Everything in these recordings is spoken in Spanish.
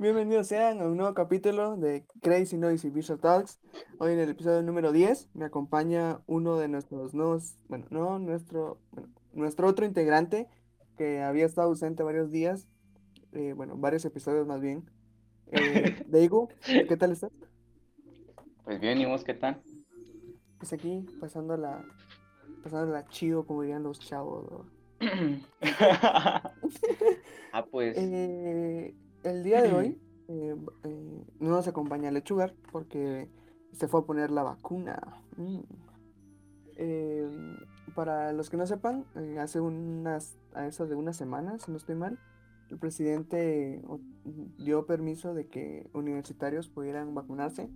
Bienvenidos sean a un nuevo capítulo de Crazy Noisy Visual Talks. Hoy en el episodio número 10 me acompaña uno de nuestros nuevos, bueno, no nuestro, bueno, nuestro otro integrante que había estado ausente varios días, eh, bueno, varios episodios más bien. Eh, Deigo, ¿qué tal estás? Pues bien, ¿y vos qué tal? Pues aquí, pasándola, pasándola chido, como dirían los chavos. ¿no? ah, pues. Eh, el día de hoy eh, eh, no nos acompaña Lechugar porque se fue a poner la vacuna. Mm. Eh, para los que no sepan, eh, hace unas, a eso de unas semanas, si no estoy mal, el presidente o- dio permiso de que universitarios pudieran vacunarse.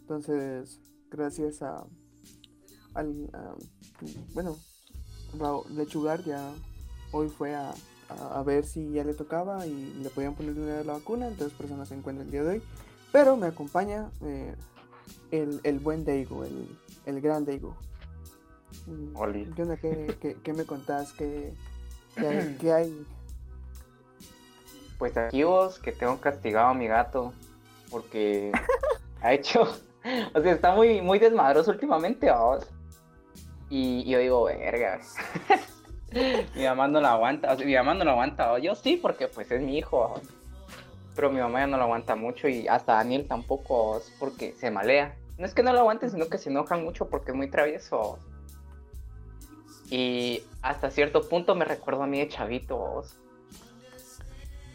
Entonces, gracias a, al, a- bueno, Lechugar ya hoy fue a, a, a ver si ya le tocaba y le podían poner de una vez la vacuna, entonces por eso no se encuentra el día de hoy. Pero me acompaña eh, el, el buen Daigo, el, el gran Daigo. Mm, Oli. ¿Qué onda? ¿Qué, qué- qué me contás? ¿Qué, qué hay? qué hay? Pues aquí vos que tengo castigado a mi gato porque ha hecho, o sea, está muy, muy desmadroso últimamente, vos. Y, y yo digo, verga. mi mamá no lo aguanta, o sea, mi mamá no lo aguanta, yo sí, porque pues es mi hijo, pero mi mamá ya no lo aguanta mucho y hasta Daniel tampoco, porque se malea. No es que no lo aguante, sino que se enojan mucho porque es muy travieso. Y hasta cierto punto me recuerdo a mí de chavito.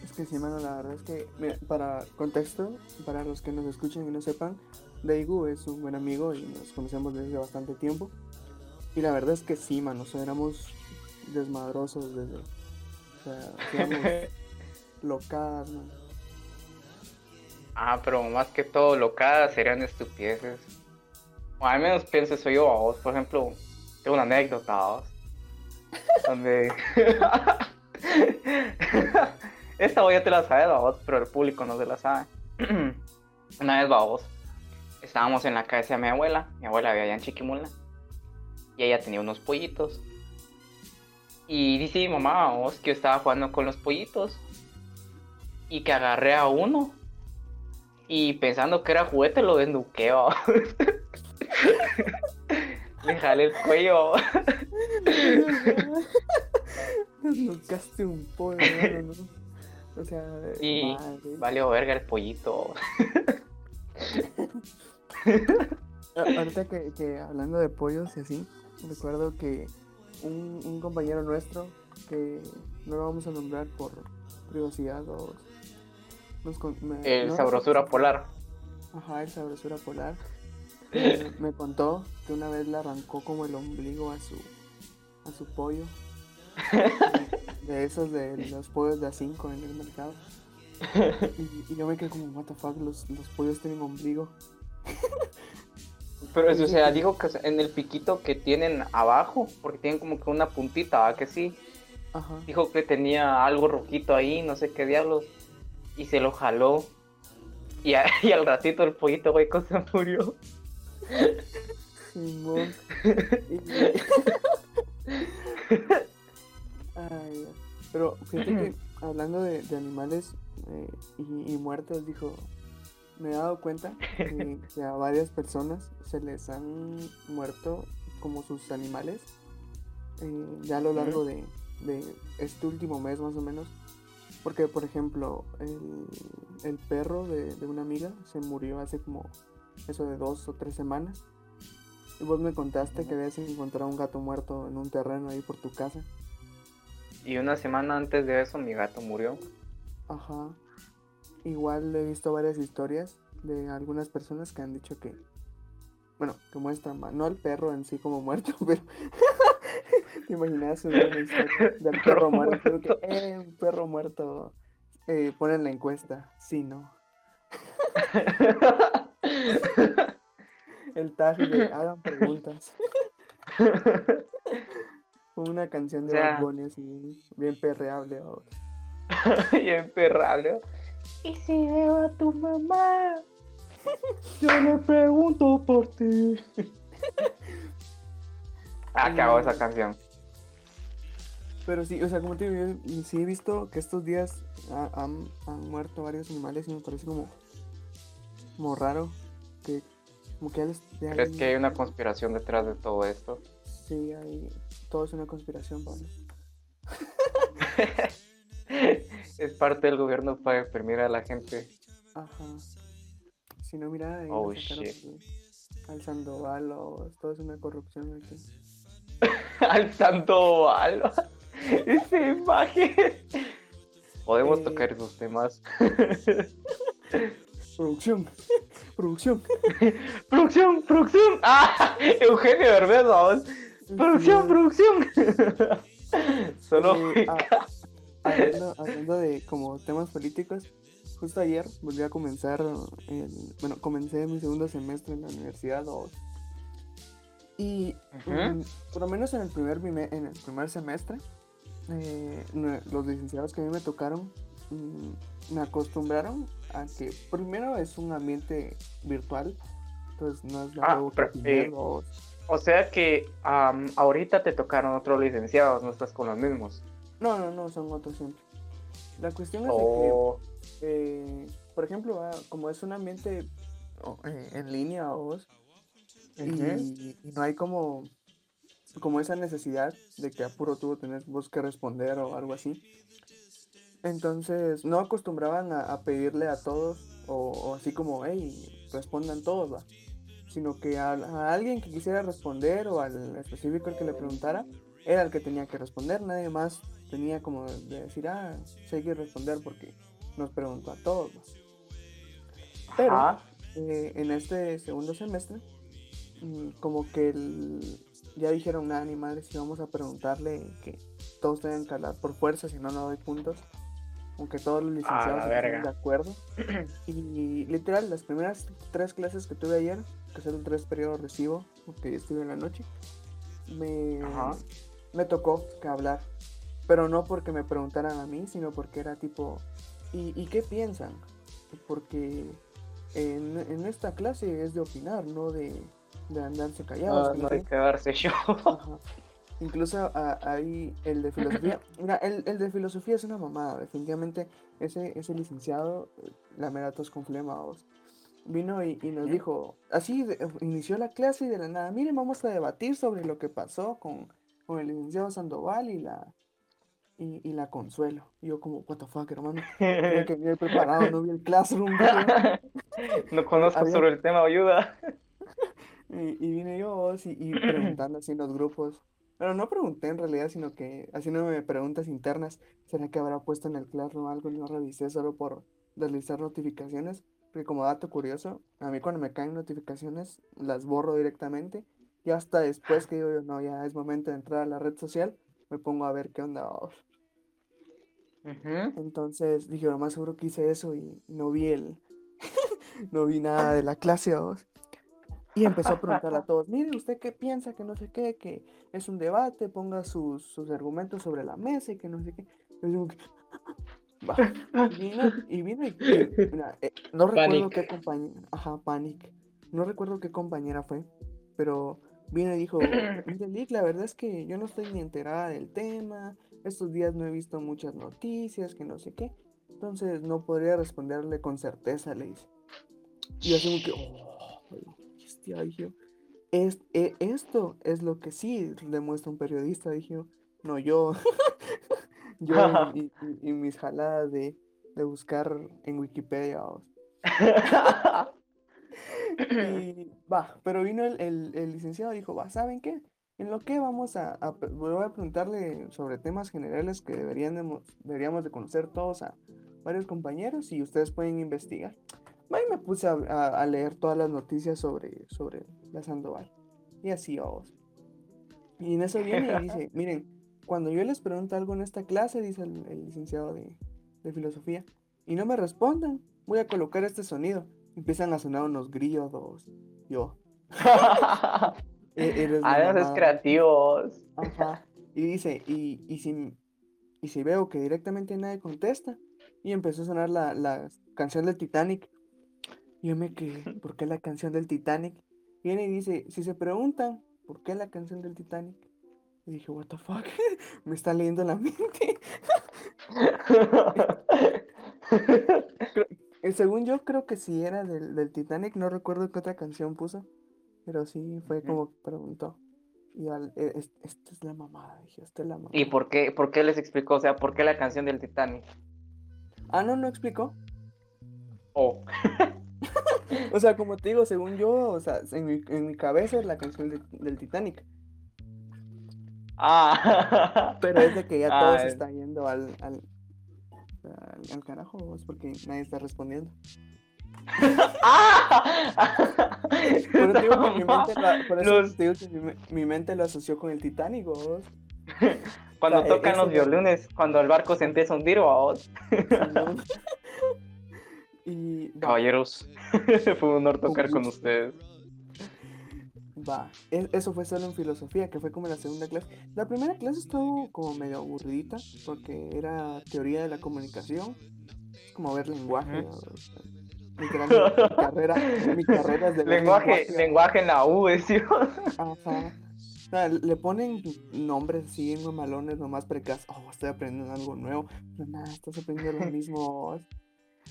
Es que sí, mano, la verdad es que, para contexto, para los que nos escuchen y no sepan, Daigu es un buen amigo y nos conocemos desde bastante tiempo. Y la verdad es que sí, mano, éramos desmadrosos desde. O sea, hacíamos locadas, man. Ah, pero más que todo, locadas serían estupideces. O al menos pienso eso yo a vos. Por ejemplo, tengo una anécdota a vos. Donde. Esta voy ya te la sabes a vos, pero el público no se la sabe. una vez vos. Estábamos en la casa de mi abuela. Mi abuela vivía allá en Chiquimula. Y ella tenía unos pollitos. Y dice mi mamá vos que yo estaba jugando con los pollitos. Y que agarré a uno y pensando que era juguete lo desnuqueo. Le jalé el cuello. Desnucaste un pollo, ¿no? O sea, Y madre. valió verga el pollito. Ahorita que, que hablando de pollos y así, recuerdo que un, un compañero nuestro, que no lo vamos a nombrar por privacidad o... nos me- El no sabrosura polar. Ajá, el sabrosura polar. eh, me contó que una vez le arrancó como el ombligo a su, a su pollo. De esos de los pollos de A5 en el mercado. Y, y yo me quedé como, what the fuck, los, los pollos tienen ombligo. Pero eso, o sea, dijo que en el piquito que tienen abajo, porque tienen como que una puntita. Que sí. Ajá. Dijo que tenía algo rojito ahí, no sé qué diablos. Y se lo jaló. Y, a- y al ratito el pollito, güey, se murió. Simón. Ay. Pero fíjate que hablando de, de animales eh, y, y muertos, dijo, me he dado cuenta que, que a varias personas se les han muerto como sus animales eh, ya a lo largo de, de este último mes más o menos. Porque, por ejemplo, el, el perro de, de una amiga se murió hace como eso de dos o tres semanas. Y vos me contaste que habías encontrado un gato muerto en un terreno ahí por tu casa. Y una semana antes de eso mi gato murió. Ajá. Igual he visto varias historias de algunas personas que han dicho que, bueno, que muestran, no al perro en sí como muerto, pero te imaginas una historia del perro muerto, creo que, eh, un perro muerto, eh, ponen la encuesta, sí, no. El tag de hagan preguntas. Una canción de O sea- Bad Bunny así, bien perreable. y emperrable. ¿Y si veo a tu mamá? Yo le pregunto por ti. ah, hago esa canción. Pero sí, o sea, como te digo, yo sí he visto que estos días han, han muerto varios animales y me parece como, como raro que como que ya les- ya ¿Crees hay- que hay una conspiración detrás de todo esto? Sí, hay, todo es una conspiración, Pablo. es parte del gobierno para deprimir a la gente. Aja. Si no, mira, ahí Oh, shit. al- al Sandoval o todo es una corrupción aquí. Al santo Alba. Esa imagen. Podemos Eh. tocar esos temas. Producción, producción. producción, producción. Ah, Eugenio Derbez, vamos. Producción, producción. Solo eh, ah, hablando, hablando de como temas políticos, justo ayer volví a comenzar, el, bueno, comencé mi segundo semestre en la universidad o- y Ujú. mm, por lo menos en el primer, en el primer semestre, eh, los licenciados que a mí me tocaron mm, me acostumbraron a que primero es un ambiente virtual, entonces no es la Ah, pero, que eh, O sea que am, ahorita te tocaron otros licenciados, no estás con los mismos. No, no, no, son otros siempre. La cuestión es de que, eh, por ejemplo, ah, como es un ambiente o, eh, en línea o vos, y, y no hay como, como esa necesidad de que a puro tú tenés vos que responder o algo así. Entonces, no acostumbraban a, a pedirle a todos, o, o así como, hey, respondan todos, va. Sino que a, a alguien que quisiera responder o al específico el que le preguntara, era el que tenía que responder, nadie más tenía como de decir, ah, hay que responder porque nos preguntó a todos. Pero eh, en este segundo semestre, mm, como que el- ya dijeron, nada, ni madre, si vamos a preguntarle que todos tengan que hablar por fuerza, si no, no doy puntos. Aunque todos los licenciados estén de acuerdo. Y literal, las primeras tres clases que tuve ayer, que son tres periodos recibo, porque estuve en la noche, me, Ajá. me tocó que hablar. Pero no porque me preguntaran a mí, sino porque era tipo, ¿y, y qué piensan? Porque en, en esta clase es de opinar, no de, de andarse callados. No, que no no hay sé. que darse show. Ajá. Incluso ahí el de filosofía, mira, el, el de filosofía es una mamada, definitivamente ese, ese licenciado, la mera tos con flema, vos, vino y, y nos dijo, así de- inició la clase y de la nada, miren, vamos a debatir sobre lo que pasó con, con el licenciado Sandoval y la, y, y la Consuelo. Y yo como, what the fuck, hermano, tenía que venir preparado, no vi el classroom, no conozco Había- sobre el tema, ayuda. Y, y vine yo vos, y, y preguntando así en los grupos. Pero no pregunté en realidad, sino que haciéndome preguntas internas. ¿Será que habrá puesto en el Classroom algo y no revisé solo por deslizar notificaciones? Porque como dato curioso, a mí cuando me caen notificaciones las borro directamente. Y hasta después que digo yo, no, ya es momento de entrar a la red social, me pongo a ver qué onda. Entonces dije, lo más seguro que hice eso y no vi el... no vi nada de la clase, vos. Y empezó a preguntarle a todos, mire, ¿usted qué piensa? Que no sé qué, que es un debate, ponga sus, sus argumentos sobre la mesa y que no sé qué. Yo. Y vino, y vino y, y, mira, eh, no recuerdo Panic. qué compañera, ajá, Panic, no recuerdo qué compañera fue, pero vino y dijo, mire, Lick, la verdad es que yo no estoy ni enterada del tema, estos días no he visto muchas noticias, que no sé qué, entonces no podría responderle con certeza, le dice. Y así como que, oh, hostia, dije yo, "Es- e- esto es lo que sí demuestra un periodista, dije no yo. yo y, y- y- y mis jaladas de, de buscar en Wikipedia. Y va, pero vino el, el- el licenciado y dijo, va, ¿saben qué? En lo que vamos a, a voy a preguntarle sobre temas generales que deberían de mo- deberíamos de conocer todos a varios compañeros y ustedes pueden investigar. Y me puse a, a- leer todas las noticias sobre, sobre la Sandoval. Y así vamos. Y en eso viene y dice, miren, cuando yo les pregunto algo en esta clase, dice el, el licenciado de, de filosofía, y no me respondan, voy a colocar este sonido. Empiezan a sonar unos grillos. Yo. "E- eres esos mamada". creativos. Ajá. Y dice, y, y, si, y si veo que directamente nadie contesta, y empezó a sonar la, la canción del Titanic. Y yo me quedé, ¿por qué la canción del Titanic? Viene y dice, si se preguntan, ¿por qué la canción del Titanic? Y dije, what the fuck, me está leyendo la mente. Eh, según yo, creo que sí era del, del Titanic, no recuerdo qué otra canción puso, pero sí fue como preguntó. Y al, e, esta es la mamada, dije, esta es la mamada. ¿Y por qué, por qué les explicó? O sea, ¿por qué la canción del Titanic? Ah, no, no explicó. Oh. o sea, como te digo, según yo, o sea, en mi, en mi cabeza es la canción del Titanic. Ah. Pero es de que ya todo se está yendo al, al, al, carajo, es porque nadie está respondiendo. ¡Ah! Por eso digo que mi mente, por eso digo que mi, mente lo asoció con el Titanic, Cuando tocan los violines, cuando el barco se empieza a hundir, vos. y, Caballeros, fue un honor tocar con ustedes. Va, e, eso fue solo en filosofía, que fue como la segunda clase. La primera clase estuvo como medio aburridita, porque era teoría de la comunicación, como ver lenguaje. Mi, carrera, mi carrera es de lenguaje, lenguaje, en la U, Ajá. le ponen nombres así, malones, nomás precas. Oh, estoy aprendiendo algo nuevo. No, nada, estás aprendiendo lo mismo.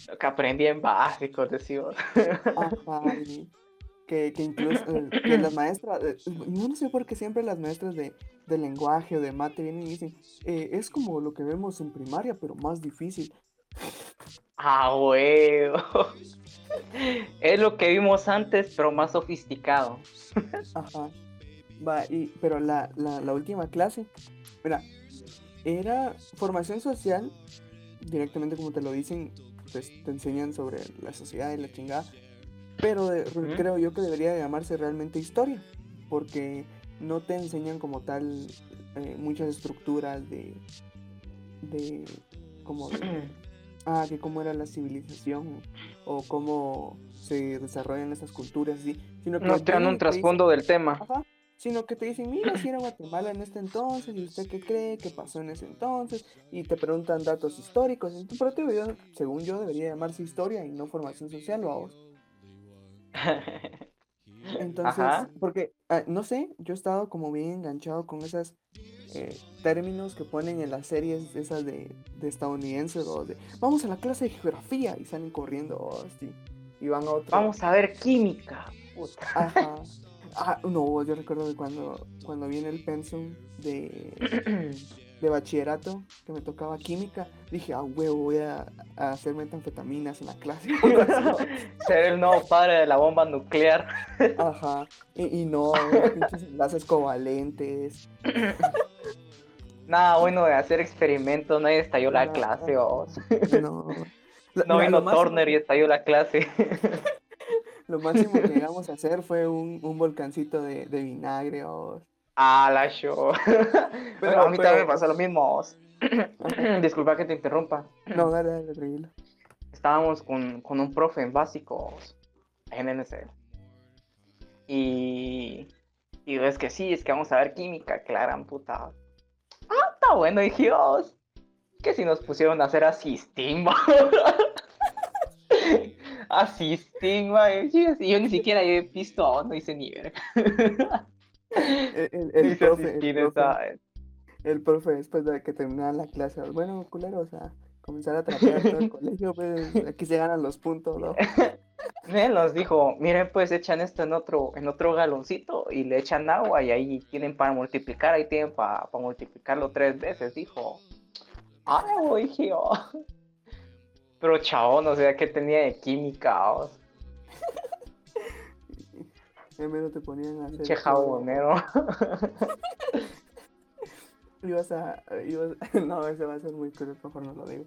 Lo que aprendí en básico, decimos. Ajá, que, que incluso eh, las maestras, eh, no, sé por qué siempre las maestras de, de lenguaje o de mate vienen y dicen, eh, es como lo que vemos en primaria, pero más difícil. Ah, huevo. Es lo que vimos antes, pero más sofisticado. Ajá. Va, y, pero la, la, la última clase, mira, era formación social, directamente como te lo dicen, pues te enseñan sobre la sociedad y la chingada pero creo yo que debería llamarse realmente historia, porque no te enseñan como tal eh, muchas estructuras de, de como ah, que cómo era la civilización o cómo se desarrollan esas culturas, ¿sí? sino que no te dan un trasfondo del tema. sino que te dicen, mira, si era Guatemala en este entonces, y usted qué cree que pasó en ese entonces, y te preguntan datos históricos. Entonces, según yo, debería llamarse historia y no formación social o a vos. Entonces, porque, ah, no sé, yo he estado como bien enganchado con esos eh, términos que ponen en las series esas de, de estadounidenses, donde vamos a la clase de geografía y salen corriendo y van a otro. Vamos a ver química. Ah, no, yo recuerdo que cuando, cuando viene el pensum de de bachillerato que me tocaba química, dije, ah, huevo, voy a, hacer metanfetaminas en la clase. Ser el nuevo padre de la bomba nuclear. Ajá, y, no, pinches enlaces covalentes. Nada bueno de hacer experimentos, nadie estalló la clase, o... No. no vino Turner y estalló la clase. Lo máximo que llegamos a hacer fue un, un volcancito de, de vinagre, o... Ah, la show. Pero, a mí también me pasa lo mismo. Disculpa que te interrumpa. No, dale, dale, tranquilo. Estábamos con, con un profe en básicos en. Y, y es que sí, es que vamos a ver química, clara, puta. Ah, está bueno, Dios. Que si nos pusieron a hacer asisting, asisting, y yo ni siquiera he visto, no hice ni ver. el, profe, el, profe, después de que terminara la clase, bueno, culero, o sea, comenzar a tratar todo el colegio, pues aquí se ganan los puntos, ¿no? Él nos dijo, miren, pues echan esto en otro, en otro galoncito y le echan agua y ahí tienen para multiplicar, ahí tienen para, multiplicarlo tres veces, dijo. Ay, dije Pero chabón, no sé qué tenía de química, Primero te ponían a hacer. Che jabonero. ibas a. Ibas... No, ese va a ser muy cruel, mejor no lo digo.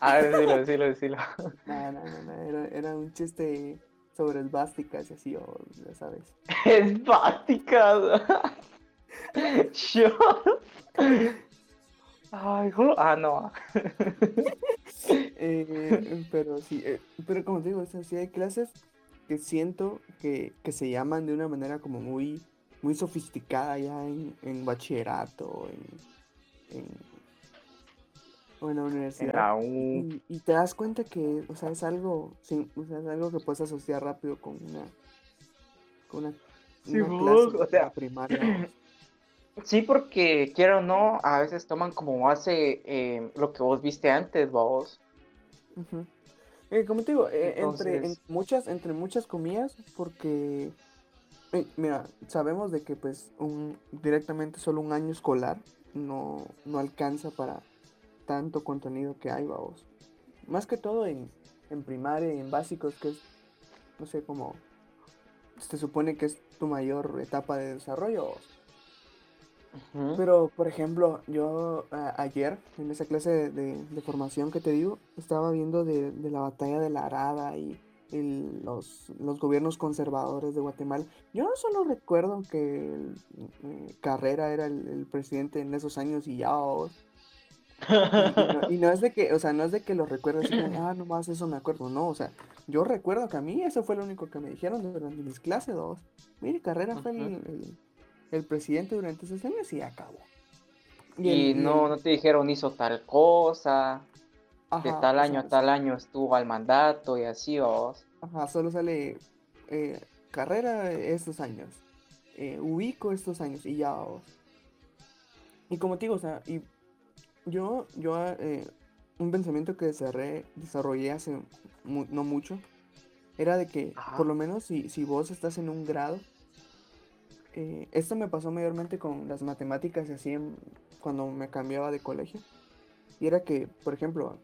Ah, decilo, decilo, decilo. No, no, no, Era, era un chiste sobre esvásticas y así, o ya sabes. Esvásticas. Yo. Ay, ah, no. eh, pero sí, eh, pero como te digo, o sí hay clases que siento que, se llaman de una manera como muy, muy sofisticada ya en, bachillerato, en, en, la universidad. Y, te das cuenta que, o sea, es algo, o sea, es algo que puedes asociar rápido con una, con una, clase primaria. Sí, porque quiero o no, a veces toman como base eh, lo que vos viste antes, vos. Eh, como te digo, eh, entre, en muchas, entre muchas comillas, porque, mira, sabemos de que pues un, directamente solo un año escolar no, no alcanza para tanto contenido que hay, vamos. Más que todo en, en primaria y en básicos, que es, no sé, como se supone que es tu mayor etapa de desarrollo. Pero, por ejemplo, yo a- ayer, en esa clase de, de- de formación que te digo, estaba viendo de, de la batalla de la Arada y los, los gobiernos conservadores de Guatemala. Yo no solo recuerdo que el, eh, Carrera era el, el presidente en esos años y ya, vos, y, y no, y no es de que, o sea, no es de que lo como, ah, nomás eso me acuerdo, no, o sea, yo recuerdo que a mí eso fue lo único que me dijeron durante mis clases, dos. Mire, Carrera fue el, el- el presidente durante esos años y acabó. Y Y el, y no, no te dijeron hizo tal cosa, de ajá, tal o año a tal año estuvo al mandato y así, vos. ajá, solo sale eh, Carrera estos años, eh, ubico estos años y ya, vos. Y como te digo, o sea, y yo, yo, eh, un pensamiento que desarrollé, desarrollé hace mu- no mucho, era de que, por lo menos si, si vos estás en un grado, eh, esto me pasó mayormente con las matemáticas y así en- cuando me cambiaba de colegio, y era que, por ejemplo,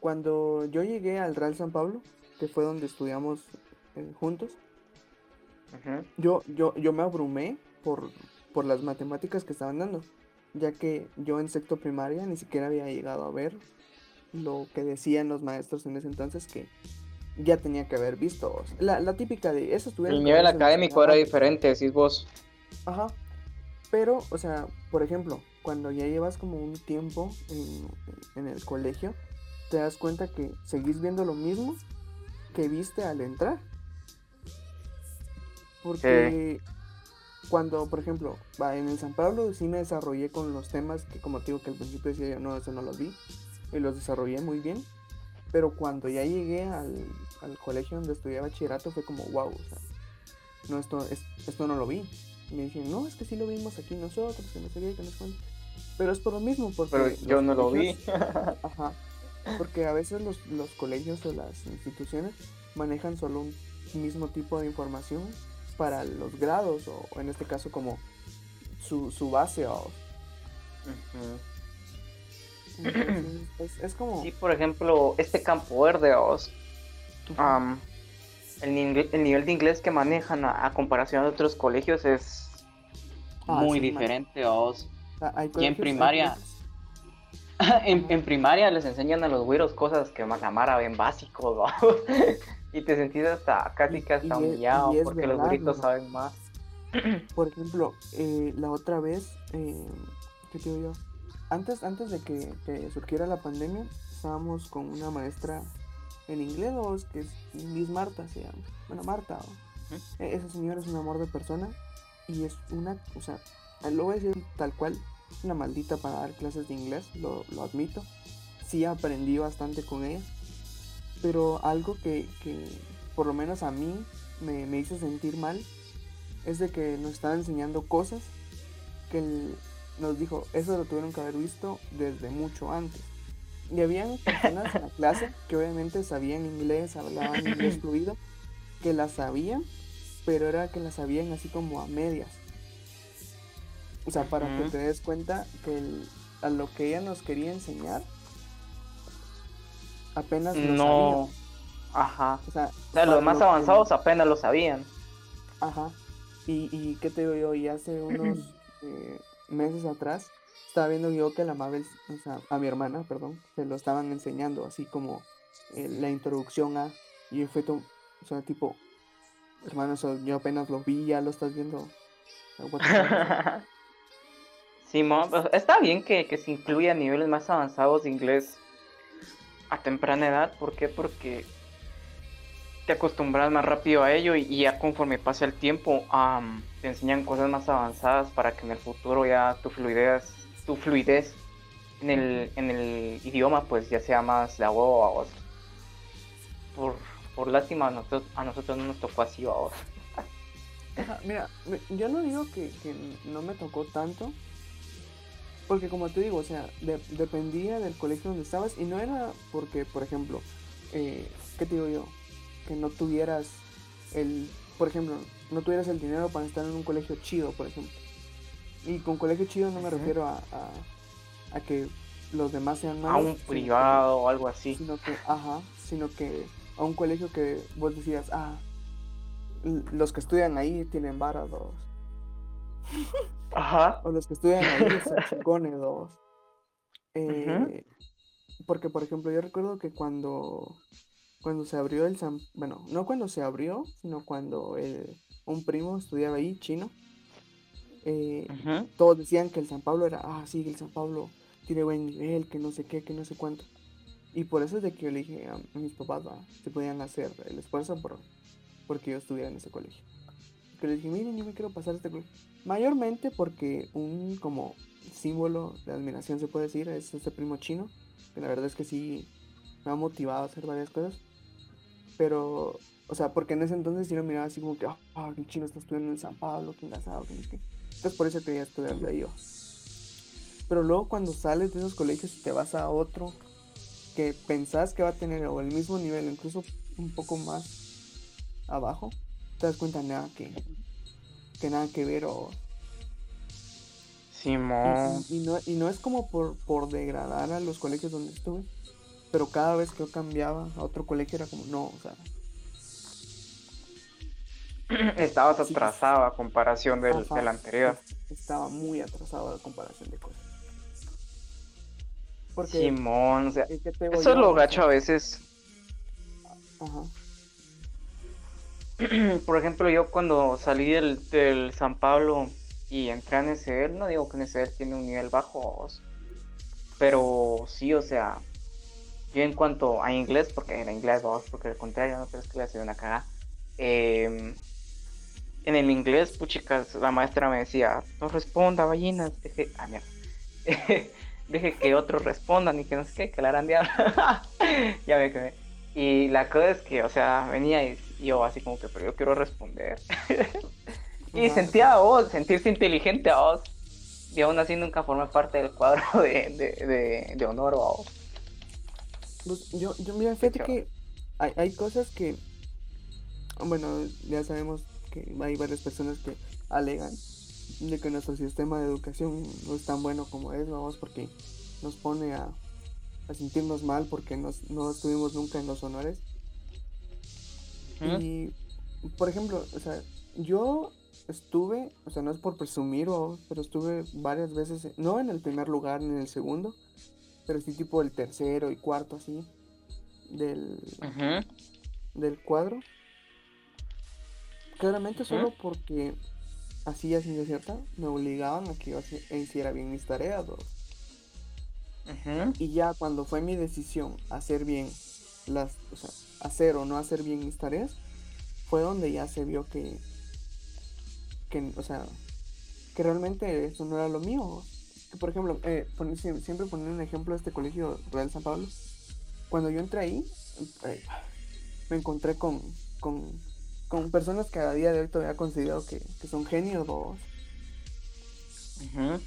cuando yo llegué al Real San Pablo, que fue donde estudiamos eh, juntos, yo, yo, yo me abrumé por, por las matemáticas que estaban dando, ya que yo en sexto primaria ni siquiera había llegado a ver lo que decían los maestros en ese entonces que ya tenía que haber visto. o sea, La, la típica de eso tuvieron El nivel académico era antes". diferente, decís vos. Ajá. Pero, o sea, por ejemplo, cuando ya llevas como un tiempo en, en el colegio, te das cuenta que seguís viendo lo mismo que viste al entrar. Porque cuando, por ejemplo, en el San Pablo sí me desarrollé con los temas que como te digo que al principio decía yo, no, eso no los vi, y los desarrollé muy bien. Pero cuando ya llegué al, al colegio donde estudié bachillerato fue como, wow, o sea, no, esto, es- esto no lo vi. Y me dicen, no, es que sí lo vimos aquí nosotros, que no sé qué, que no sé cuánto". Pero es por lo mismo, porque Pero yo no lo vi. Ajá. Porque a veces los, los colegios o las instituciones manejan solo un mismo tipo de información para los grados, o, o en este caso como su, su base. o- entonces, es, es como... Sí, por ejemplo, este campo verde, am, el, nivel, el nivel de inglés que manejan a, a comparación de otros colegios es Ah, muy sí, diferente. O hay y en primaria- en, en primaria les enseñan a los güeros cosas que la Mara ven básicos. y te sentís hasta casi Y- que hasta y humillado y es porque los ¿no? saben más. Por ejemplo, eh, la otra vez, eh, ¿qué te digo yo? Antes, antes de que, que surgiera la pandemia, estábamos con una maestra en inglés, ¿no? que es Miss Marta, se llama. Bueno, Marta. E- Esa señora es un amor de persona y es una, o sea, lo voy a decir tal cual, una maldita para dar clases de inglés, lo, lo admito. Sí aprendí bastante con ella, pero algo que, que por lo menos a mí me, me hizo sentir mal es de que nos estaba enseñando cosas que el- nos dijo, eso lo tuvieron que haber visto desde mucho antes. Y habían personas en la clase que obviamente sabían inglés, hablaban inglés fluido, que la sabían, pero era que la sabían así como a medias. O sea, para que te des cuenta que el- a lo que ella nos quería enseñar, apenas lo No. sabían. Ajá. O sea, O sea, para los más lo que- avanzados apenas lo sabían. Ajá. Y, y qué te digo yo, y hace unos eh, meses atrás estaba viendo yo que a la Mabel, o sea, a mi hermana, perdón, se lo estaban enseñando, así como eh, la introducción a, y fue to- o sea, tipo, hermano, eso yo apenas lo vi, ya lo estás viendo. sea, Simón, pues, está bien que, que se incluya niveles más avanzados de inglés a temprana edad. ¿Por qué? Porque te acostumbras más rápido a ello y, y ya conforme pase el tiempo te enseñan cosas más avanzadas para que en el futuro ya tu fluidez, tu fluidez en el, en el idioma pues ya sea más de huevo a vos. Por, por lástima a nosotros, a nosotros no nos tocó así a vos. mira, yo no digo que, no me tocó tanto, porque como te digo, o sea, dependía del colegio donde estabas y no era porque, por ejemplo, eh, ¿qué te digo yo? Que no tuvieras el, por ejemplo, no tuvieras el dinero para estar en un colegio chido, por ejemplo. Y con colegio chido no me refiero a, a, que los demás sean malos. A un privado o algo así. Sino que, ajá, sino que a un colegio que vos decías, ah, los que estudian ahí tienen vara dos. Ajá. O los que estudian ahí son chingones dos. Eh, porque, por ejemplo, yo recuerdo que cuando, cuando se abrió el San... Bueno, no cuando se abrió, sino cuando un primo estudiaba ahí, chino. Eh, todos decían que el San Pablo era, ah, sí, el San Pablo tiene buen nivel, que no sé qué, que no sé cuánto. Y por eso es de que yo le dije a, mis papás si podían hacer el esfuerzo por, porque yo estuviera en ese colegio. Le dije, miren, yo me quiero pasar este colegio. Mayormente porque un como símbolo de admiración se puede decir es este primo chino, que la verdad es que sí me ha motivado a hacer varias cosas. Pero, o sea, porque en ese entonces sí lo miraba así como que, ah, el chino está estudiando en San Pablo, que engasado, que sé Entonces por eso quería estudiar de ahí Pero luego cuando sales de esos colegios y te vas a otro que pensás que va a tener o el mismo nivel, incluso un poco más abajo, te das cuenta nada que, que nada que ver o... Simón. Y, no, y no es como por, por degradar a los colegios donde estuve, pero cada vez que yo cambiaba a otro colegio era como, no, o sea... Estabas atrasado a comparación del, anterior. Estaba muy atrasado a comparación de cosas. Simón, o sea, eso es lo gacho a veces. Ajá. por ejemplo, yo cuando salí del, San Pablo y entré a NSL, no digo que NSL tiene un nivel bajo, pero sí, o sea, yo en cuanto a inglés, porque era inglés, vamos, porque al contrario, no que le sido una cagada. Em, en el inglés, puchicas, la maestra me decía, no responda, ballinas. Deje, ah, mierda. Deje que otros respondan y que no sé qué, que la harán ya. Y la cosa es que, o sea, venía y yo así como que, pero yo quiero responder. y sentía a vos, sentirse inteligente a vos. Y aún así nunca formé parte del cuadro de, de, honor a vos. Pues, yo, yo mira, fíjate que hay, hay cosas que, bueno, ya sabemos que hay varias personas que alegan de que nuestro sistema de educación no es tan bueno como es, vamos, porque nos pone a, a sentirnos mal porque nos, no estuvimos nunca en los honores. Y, por ejemplo, o sea, yo estuve, o sea, no es por presumir, pero estuve varias veces, no en el primer lugar ni en el segundo, pero sí tipo el tercero y cuarto así del, del cuadro. Claramente solo porque así así de cierta me obligaban a que yo hiciera bien mis tareas. Y ya cuando fue mi decisión hacer bien las, o sea, hacer o no hacer bien mis tareas, fue donde ya se vio que, que o sea, que realmente eso no era lo mío. por ejemplo, eh, siempre poner un ejemplo de este colegio Real San Pablo. Cuando yo entré ahí, eh, me encontré con, con, con, personas que a día de hoy todavía considero que, que son genios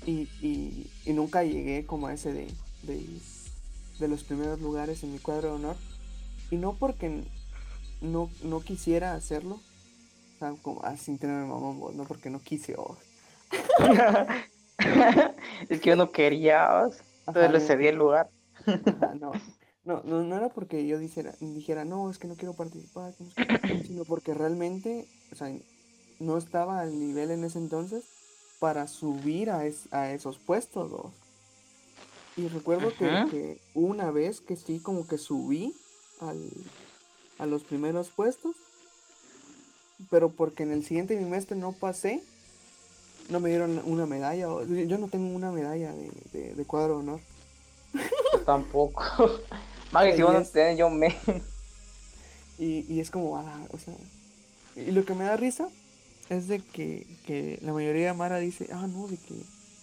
y, y, y, nunca llegué como a ese de, de, de los primeros lugares en mi cuadro de honor y no porque no, no quisiera hacerlo, o sea, como así ah, tener mamón, no porque no quise, oh. es que yo no quería, entonces le cedí el lugar. no, no, no, era porque yo dijera, dijera, no, es que no quiero participar, sino porque realmente, o sea, no estaba al nivel en ese entonces para subir a, a esos puestos. Y recuerdo que, que, una vez que sí, como que subí al, a los primeros puestos. Pero porque en el siguiente bimestre no pasé, no me dieron una medalla. Yo no tengo una medalla de, de, cuadro de honor. tampoco. Más si vos no yo me. Y, y es como, ah, o sea. Y lo que me da risa es de que, que la mayoría de Mara dice, ah, no, de que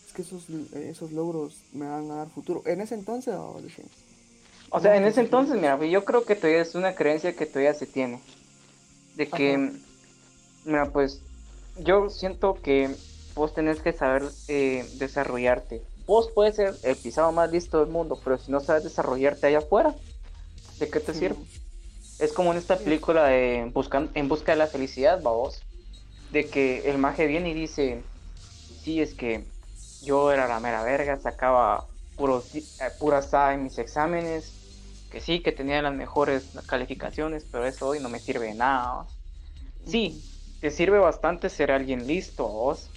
es que esos, esos logros me van a dar futuro. En ese entonces, o sea, en ese entonces, mira, yo creo que todavía es una creencia que todavía se tiene. De que, mira, pues, yo siento que vos tenés que saber eh, desarrollarte. Vos puedes ser el pisado más listo del mundo, pero si no sabes desarrollarte allá afuera, ¿de qué te sirve? Es como en esta película de Buscan En Busca de la Felicidad, vos, de que el maje viene y dice, sí, es que yo era la mera verga, sacaba puro, eh, pura en mis exámenes, que sí, que tenía las mejores calificaciones, pero eso hoy no me sirve de nada. Sí, te sirve bastante ser alguien listo, vos,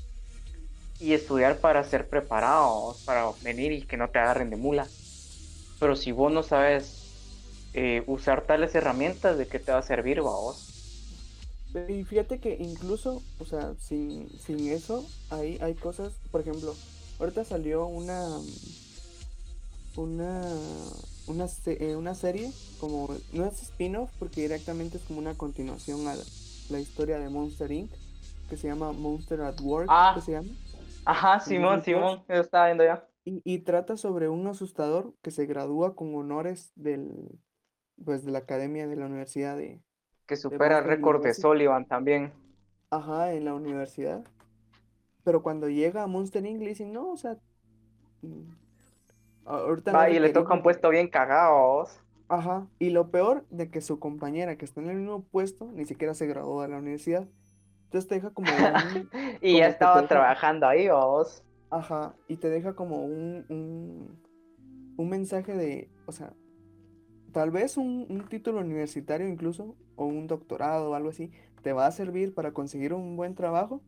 y estudiar para ser preparados, para venir y que no te agarren de mula. Pero si vos no sabes eh, usar tales herramientas, ¿de qué te va a servir, vos? Y fíjate que incluso, o sea, sin, sin eso, hay, hay cosas, por ejemplo, ahorita salió una una una, eh, una serie como no es spin-off porque directamente es como una continuación a la, historia de Monster Inc que se llama Monster at Work ah. que se llama ajá Simón Simón yo estaba viendo ya. Y, y, trata sobre un asustador que se gradúa con honores del pues de la academia de la universidad de que supera el récord de Sullivan también. Ajá en la universidad. Pero cuando llega a Monster Inc le dicen no o sea Ahorita y le toca un puesto bien cagados. Ajá. Y lo peor de que su compañera que está en el mismo puesto ni siquiera se graduó de la universidad. Entonces te deja como un, y ya estaba trabajando ahí, vos. Ajá. Y te deja como un, un, un mensaje de, o sea, tal vez un, un, título universitario incluso, o un doctorado o algo así, te va a servir para conseguir un buen trabajo.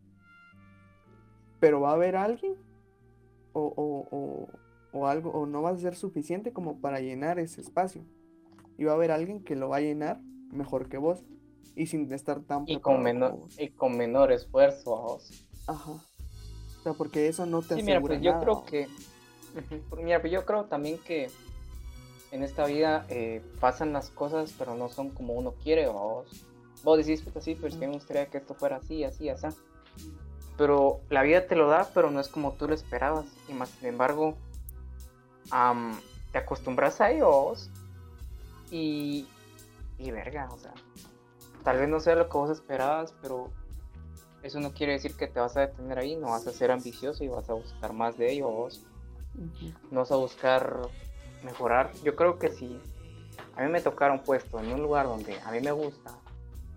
Pero va a haber alguien o, o o algo, o no va a ser suficiente como para llenar ese espacio. Y va a haber alguien que lo va a llenar mejor que vos y sin estar tan y con menor y con menor esfuerzo vos. Ajá. O sea, porque eso no te sí, mira, pues yo creo que mira, pues yo creo también que en esta vida eh, pasan las cosas, pero no son como uno quiere, vos. Vos decís, pues así, pero es que me gustaría que esto fuera así, así, así. Pero la vida te lo da, pero no es como tú lo esperabas. Y más sin embargo, te acostumbras a ellos y, y verga, o sea, tal vez no sea lo que vos esperabas, pero eso no quiere decir que te vas a detener ahí, no vas a ser ambicioso y vas a buscar más de ellos, no vas a buscar mejorar. Yo creo que si a mí me tocara un puesto en un lugar donde a mí me gusta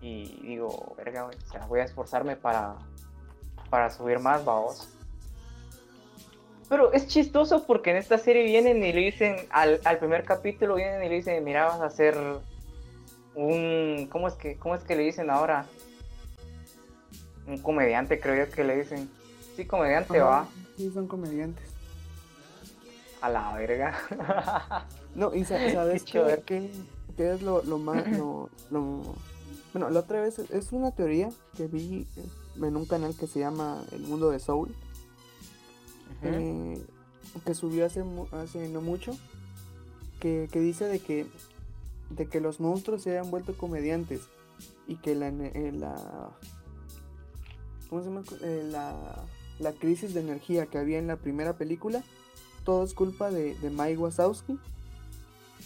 y digo, verga, o sea, voy a esforzarme para, para subir más, vamos pero es chistoso porque en esta serie vienen y le dicen, al, al primer capítulo vienen y le dicen, mira, vas a hacer un, ¿cómo es que, cómo es que le dicen ahora? Un comediante, creo yo que le dicen. Sí, comediante, va. Sí, son comediantes. A la verga. no, y sabes qué, qué, qué, es lo, lo más, lo, lo, bueno, la otra vez es una teoría que vi en un canal que se llama El Mundo de Soul eh, que subió hace, hace no mucho, que, dice de que, de que los monstruos se han vuelto comediantes y que la, eh, la, ¿cómo se llama? Eh, la, la, crisis de energía que había en la primera película, todo es culpa de, de Mike Wazowski.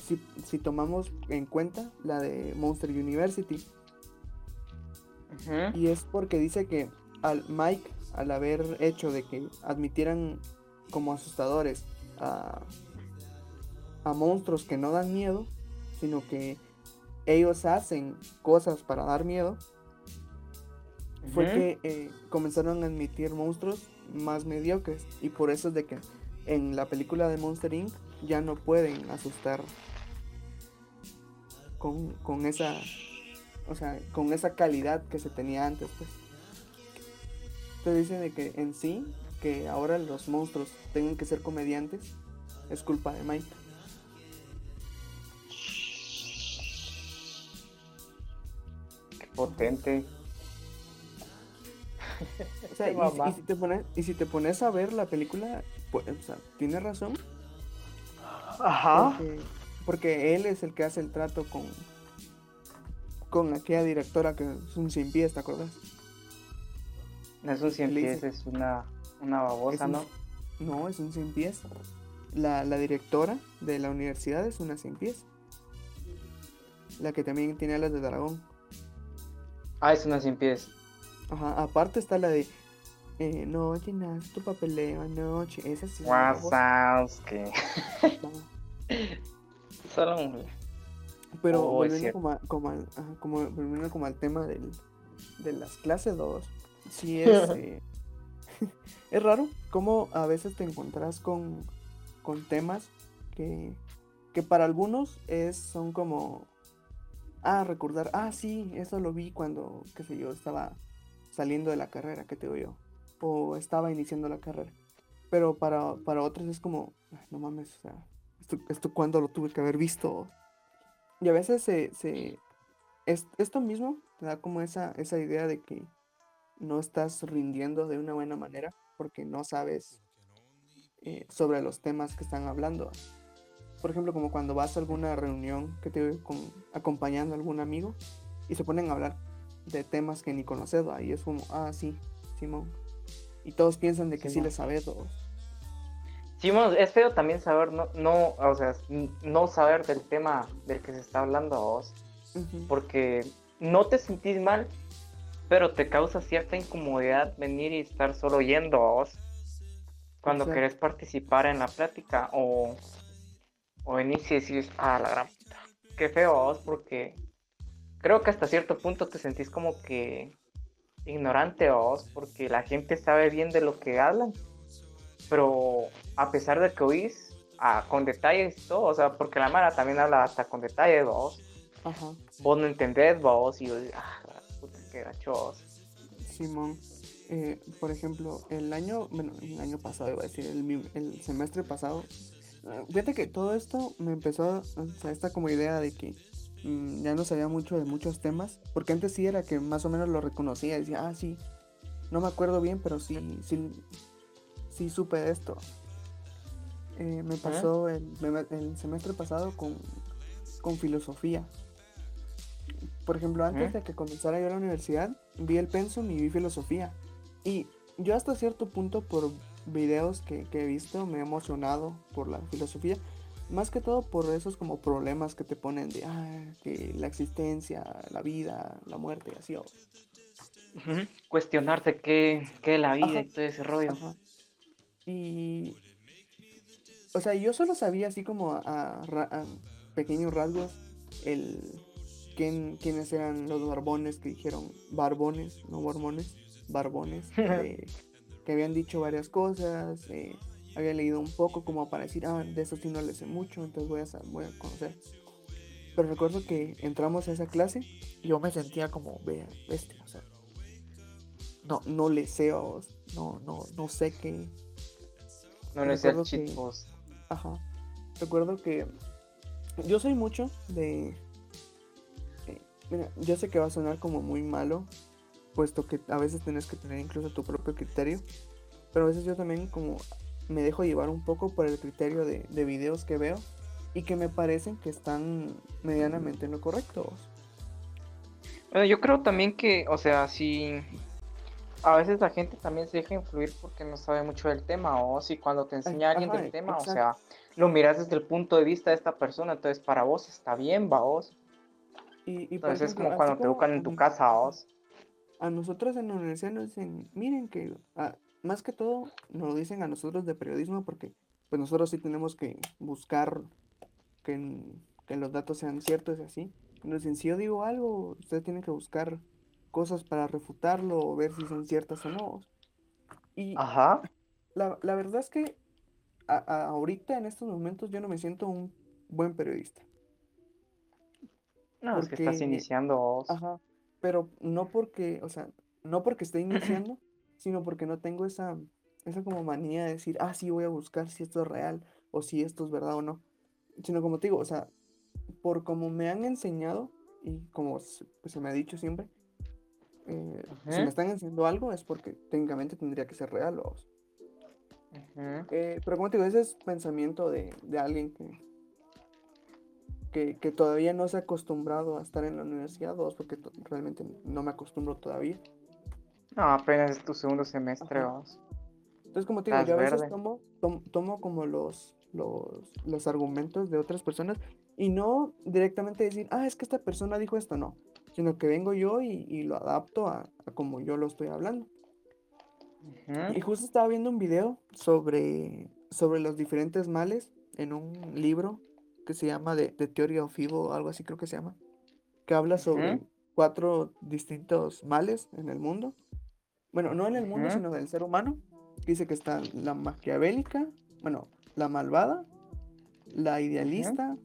Si, si, tomamos en cuenta la de Monster University. Y es porque dice que al Mike al haber hecho de que admitieran como asustadores a, monstruos que no dan miedo, sino que ellos hacen cosas para dar miedo, fue que eh, comenzaron a admitir monstruos más mediocres. Y por eso es de que en la película de Monster Inc. ya no pueden asustar con, con esa. O sea, con esa calidad que se tenía antes, pues te dicen de que en sí, que ahora los monstruos tengan que ser comediantes, es culpa de Mike. Qué potente. O sea, y, si te pones, y si te pones a ver la película, pues, o sea, tiene razón. Ajá. Porque, él es el que hace el trato con, con aquella directora que es un sin pies, ¿te acuerdas? No es un 100 pies, es una, una babosa, ¿no? No, es un 100 pies. La, directora de la universidad es una 100 pies. La que también tiene alas de dragón. Ah, es una 100 pies. Ajá, aparte está la de eh, no llenas tu papeleo anoche. Esa sí. Wazowski. Solo un... Pero Oh, volviendo, como, a- como, al, ajá, como, volviendo como al tema del, de las clases 2, sí es, eh, es raro cómo a veces te encontrás con, con temas que, que para algunos es, son como, ah, recordar, ah, sí, eso lo vi cuando, qué sé yo, estaba saliendo de la carrera, ¿qué te digo yo? O estaba iniciando la carrera. Pero para, para otros es como, "Ay, no mames, o sea, esto, esto cuando lo tuve que haber visto. Y a veces se, se es- esto mismo te da como esa, esa idea de que no estás rindiendo de una buena manera porque no sabes eh, sobre los temas que están hablando. Por ejemplo, como cuando vas a alguna reunión que te con, acompañando a algún amigo y se ponen a hablar de temas que ni conoces, y es como, ah, sí, Simón. Y todos piensan de que sí Simón. le sabes, o Sí, bueno, es feo también saber, no, no, o sea, no saber del tema del que se está hablando a vos, porque no te sentís mal, pero te causa cierta incomodidad venir y estar solo oyendo a vos cuando Exacto. querés participar en la plática o, o venís y decís, ah, la gran puta, qué feo a vos, porque creo que hasta cierto punto te sentís como que ignorante a vos, porque la gente sabe bien de lo que hablan, pero a pesar de que oís ah, con detalles todo, o sea, porque la Mara también habla hasta con detalles, vos, Ajá, vos no entendés, vos, y ah, la puta, qué gacho, vos. Simón. Eh, por ejemplo, el año, bueno, el año pasado iba a decir, el, el semestre pasado, eh, fíjate que todo esto me empezó, o sea, esta como idea de que mm, ya no sabía mucho de muchos temas, porque antes sí era que más o menos lo reconocía, decía, ah, sí, no me acuerdo bien, pero sí, sí, sí supe de esto. Eh, me pasó el, el semestre pasado con, con filosofía. Por ejemplo, antes de que comenzara yo la universidad, vi el pensum y vi filosofía. Y yo hasta cierto punto por videos que, que he visto me he emocionado por la filosofía. Más que todo por esos como problemas que te ponen de ah, que la existencia, la vida, la muerte, así. o- Ujú. Cuestionarte qué, qué es la vida Ajá, y todo ese rollo. Ajá. Y. O sea, yo solo sabía así como a, a a pequeños rasgos el quién, quiénes eran los barbones que dijeron barbones, no mormones, barbones, de- que habían dicho varias cosas, eh, había leído un poco como para decir, ah, de eso sí no le sé mucho, entonces voy a, voy a conocer. Pero recuerdo que entramos a esa clase y yo me sentía como, vea, bestia, o sea, no, no le sé a vos, no, no, no sé qué, No le sé post. Ajá. Recuerdo que yo soy mucho de... mira, yo sé que va a sonar como muy malo, puesto que a veces tienes que tener incluso tu propio criterio, pero a veces yo también como me dejo llevar un poco por el criterio de, de videos que veo y que me parecen que están medianamente en lo correcto. Bueno, yo creo también que, o sea, si a veces la gente también se deja influir porque no sabe mucho del tema, o si cuando te enseña alguien ajá, del tema, o sea, lo miras desde el punto de vista de esta persona, entonces para vos está bien, va vos. Y, y Entonces es como cuando te educan en tu casa, vos. A nosotros en la universidad nos dicen, miren que ah, más que todo nos lo dicen a nosotros de periodismo porque pues nosotros sí tenemos que buscar que, que los datos sean ciertos y así. Nos dicen, si yo digo algo, ustedes tienen que buscar cosas para refutarlo o ver si son ciertas o no. Y Ajá. la, la verdad es que a- a- ahorita en estos momentos yo no me siento un buen periodista. No, es que estás Porque- iniciando. Ajá, pero no porque, o sea, no porque esté iniciando, sino porque no tengo esa, esa como manía de decir, ah, sí, voy a buscar si esto es real o si esto es verdad o no. Sino como te digo, o sea, por como me han enseñado y como se, pues, se me ha dicho siempre, eh, si me están enseñando algo es porque técnicamente tendría que ser real. o- eh, pero como te digo, ese es pensamiento de, de alguien que, que, que todavía no se ha acostumbrado a estar en la universidad, o porque realmente no me acostumbro todavía. No, apenas es tu segundo semestre, vos. Entonces, como te digo, yo a veces tomo, tom- tomo como los, los, los argumentos de otras personas y no directamente decir, ah, es que esta persona dijo esto, no. sino que vengo yo y, lo adapto a, como yo lo estoy hablando. Y justo estaba viendo un video sobre, sobre los diferentes males en un libro que se llama The, Theory of Evil, o algo así creo que se llama, que habla sobre cuatro distintos males en el mundo. Bueno, no en el mundo, sino del ser humano. Dice que está la maquiavélica, bueno, la malvada, la idealista.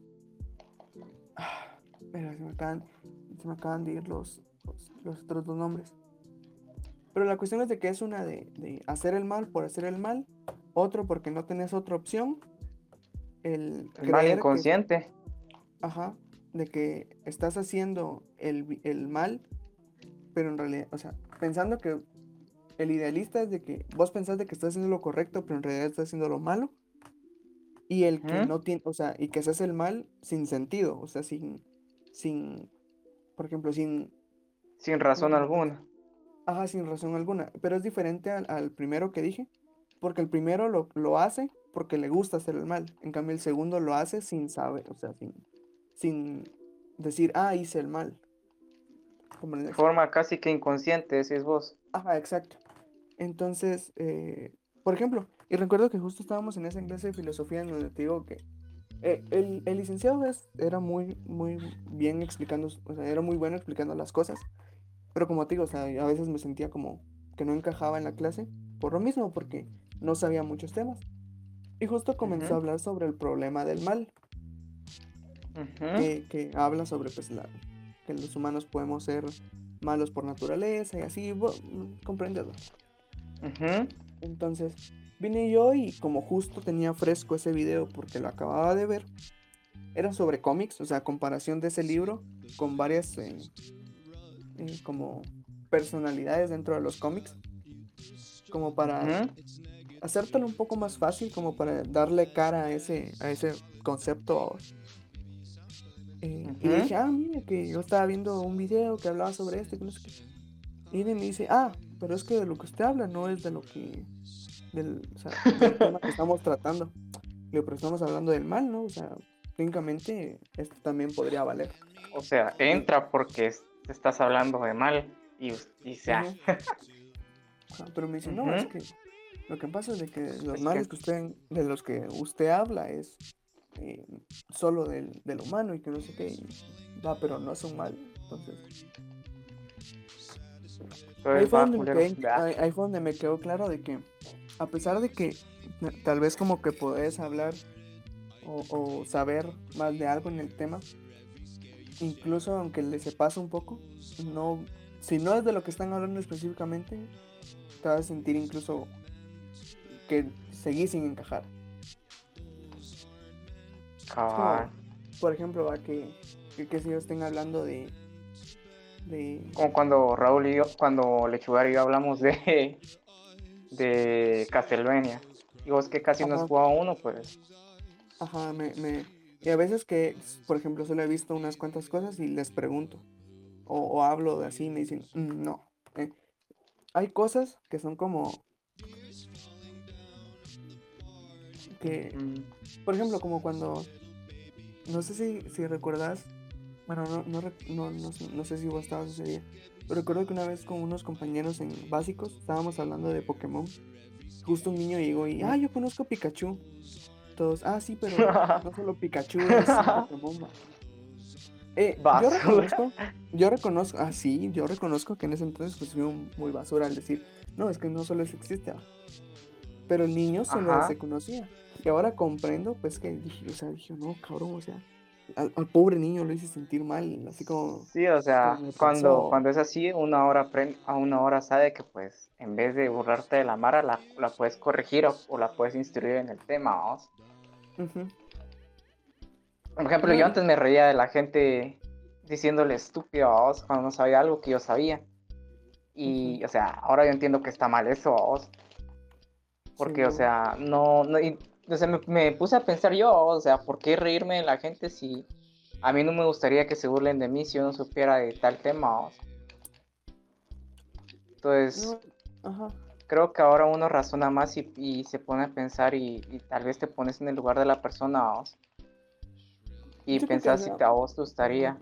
Ah, se me, acaban, se me acaban de ir los, los, otros dos nombres. Pero la cuestión es de que es una de, de, hacer el mal por hacer el mal, otro porque no tenés otra opción. El, mal inconsciente. ajá, de que estás haciendo el, el, mal, pero en realidad, o sea, pensando que el idealista es de que vos pensás de que estás haciendo lo correcto, pero en realidad estás haciendo lo malo. Y el que no tiene, o sea, y que se hace el mal sin sentido, o sea, sin, sin, por ejemplo, sin... Sin razón alguna. Ajá, sin razón alguna. Pero es diferente al, primero que dije, porque el primero lo, lo, hace porque le gusta hacer el mal. En cambio, el segundo lo hace sin saber, o sea, sin, sin decir, ah, hice el mal. De forma casi que inconsciente, decís vos. Ajá, exacto. Entonces, eh, por ejemplo, y recuerdo que justo estábamos en esa clase de filosofía en donde te digo que eh, el, el, licenciado era muy, muy bien explicando, o sea, era muy bueno explicando las cosas, pero como te digo, o sea, a veces me sentía como que no encajaba en la clase, por lo mismo, porque no sabía muchos temas. Y justo comenzó a hablar sobre el problema del mal, que, que, habla sobre pues, la, que los humanos podemos ser malos por naturaleza y así, comprenderlo. Entonces, Vine yo y como justo tenía fresco ese video porque lo acababa de ver, era sobre cómics, o sea, comparación de ese libro con varias eh, eh, como personalidades dentro de los cómics, como para hacértelo un poco más fácil, como para darle cara a ese, a ese concepto. Eh, y dije, ah, mire, que yo estaba viendo un video que hablaba sobre esto, y me dice, ah, pero es que de lo que usted habla no es de lo que del, tema que estamos tratando. pero estamos hablando del mal, ¿no? O sea, técnicamente esto también podría valer. O sea, entra porque estás hablando de mal y, y sea. pero me dice, no, es que lo que pasa es de que los males que... usted, de los que usted habla es eh, solo del, del, humano y que no sé qué, va, pero no es un mal, entonces... Ahí fue, ahí fue donde me quedó claro de que a pesar de que tal vez como que podés hablar o, saber más de algo en el tema, incluso aunque le se pase un poco, no, si no es de lo que están hablando específicamente, te vas a sentir incluso que seguís sin encajar. por ejemplo, a que, que, si ellos estén hablando de, de... Como cuando Raúl y yo, cuando Lechugar y yo hablamos de, de Castlevania. Y vos que casi no has jugado uno, pues. Ajá, me, me... Y a veces que, por ejemplo, solo he visto unas cuantas cosas y les pregunto. O, hablo de así y me dicen, mm, no. Eh, hay cosas que son como... Que, mm. por ejemplo, como cuando... No sé si, si recuerdas... Bueno, no, no, no, no, no sé si vos estabas ese día recuerdo que una vez con unos compañeros en básicos estábamos hablando de Pokémon. Justo un niño llegó y, ah, yo conozco a Pikachu. Todos, ah, sí, pero no solo Pikachu, es Pokémon. Eh, yo reconozco, yo reconozco, ah, sí, yo reconozco que en ese entonces pues fui muy basura al decir, no, es que no solo eso existe. Pero el niño solo se conocía. Y ahora comprendo, pues que dije, o sea, dije, no, cabrón, o sea, al, pobre niño lo hice sentir mal, así como... Sí, o sea, cuando, cuando es así, una hora a una hora sabe que pues en vez de burlarte de la Mara, la, la puedes corregir o, la puedes instruir en el tema, ¿vamos? Por ejemplo, yo antes me reía de la gente diciéndole estúpido ¿vos? cuando no sabía algo que yo sabía. Y, o sea, ahora yo entiendo que está mal eso, ¿vos? Porque, o sea, no, no entonces me, puse a pensar yo, o sea, ¿por qué reírme de la gente si a mí no me gustaría que se burlen de mí si yo no supiera de tal tema? Entonces, creo que ahora uno razona más y, se pone a pensar y, tal vez te pones en el lugar de la persona y pensar si te, a vos te gustaría.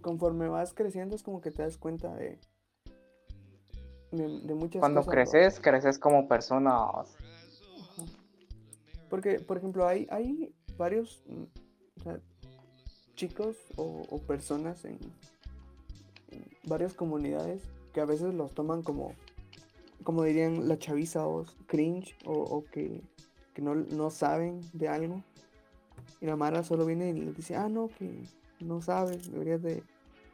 Conforme vas creciendo es como que te das cuenta de, de, de muchas Cuando cosas. ¿no? creces, creces como persona. Porque, por ejemplo, hay, hay varios mm, chicos o, personas en, en varias comunidades que a veces los toman como, como dirían la chaviza o cringe o, que, que no, no saben de algo. Y la Mara solo viene y les dice, ah, no, que no sabes, deberías de,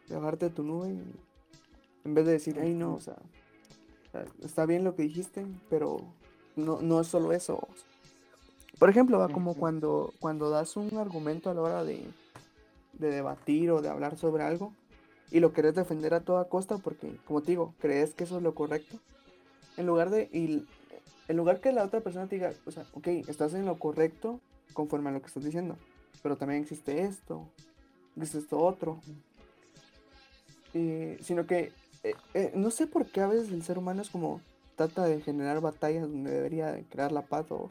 de bajarte tu nube. y- en vez de decir, ay, no, o sea, o sea, está bien lo que dijiste, pero no, no es solo eso. Por ejemplo, va como cuando, cuando das un argumento a la hora de, de debatir o de hablar sobre algo y lo querés defender a toda costa porque, como te digo, crees que eso es lo correcto. En lugar de, y, en lugar que la otra persona te diga, o sea, ok, estás en lo correcto conforme a lo que estás diciendo, pero también existe esto, existe esto otro. Eh, sino que, eh, eh, no sé por qué a veces el ser humano es como trata de generar batallas donde debería de crear la paz o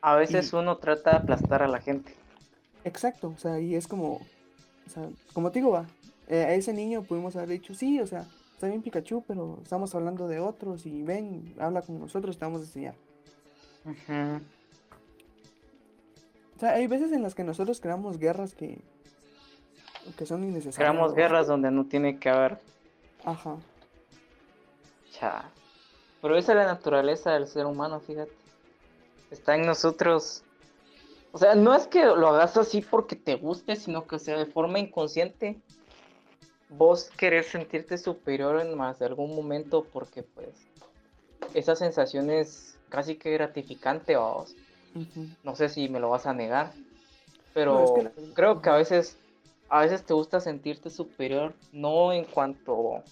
A veces Y- uno trata de aplastar a la gente. Exacto, o sea, y es como, o sea, como te digo, va, eh, a ese niño pudimos haber dicho, sí, o sea, está bien Pikachu, pero estamos hablando de otros y ven, habla con nosotros, te vamos a enseñar. Ujú. O sea, hay veces en las que nosotros creamos guerras que, que son innecesarias. Creamos guerras donde no tiene que haber. Ajá, Cha. Pero esa es la naturaleza del ser humano, fíjate. Está en nosotros. O sea, no es que lo hagas así porque te guste, sino que, o sea, de forma inconsciente, vos querés sentirte superior en más de algún momento porque, pues, esa sensación es casi que gratificante, vos. ujú, No sé si me lo vas a negar, No, pero es que la- creo que a veces, a veces te gusta sentirte superior, no en cuanto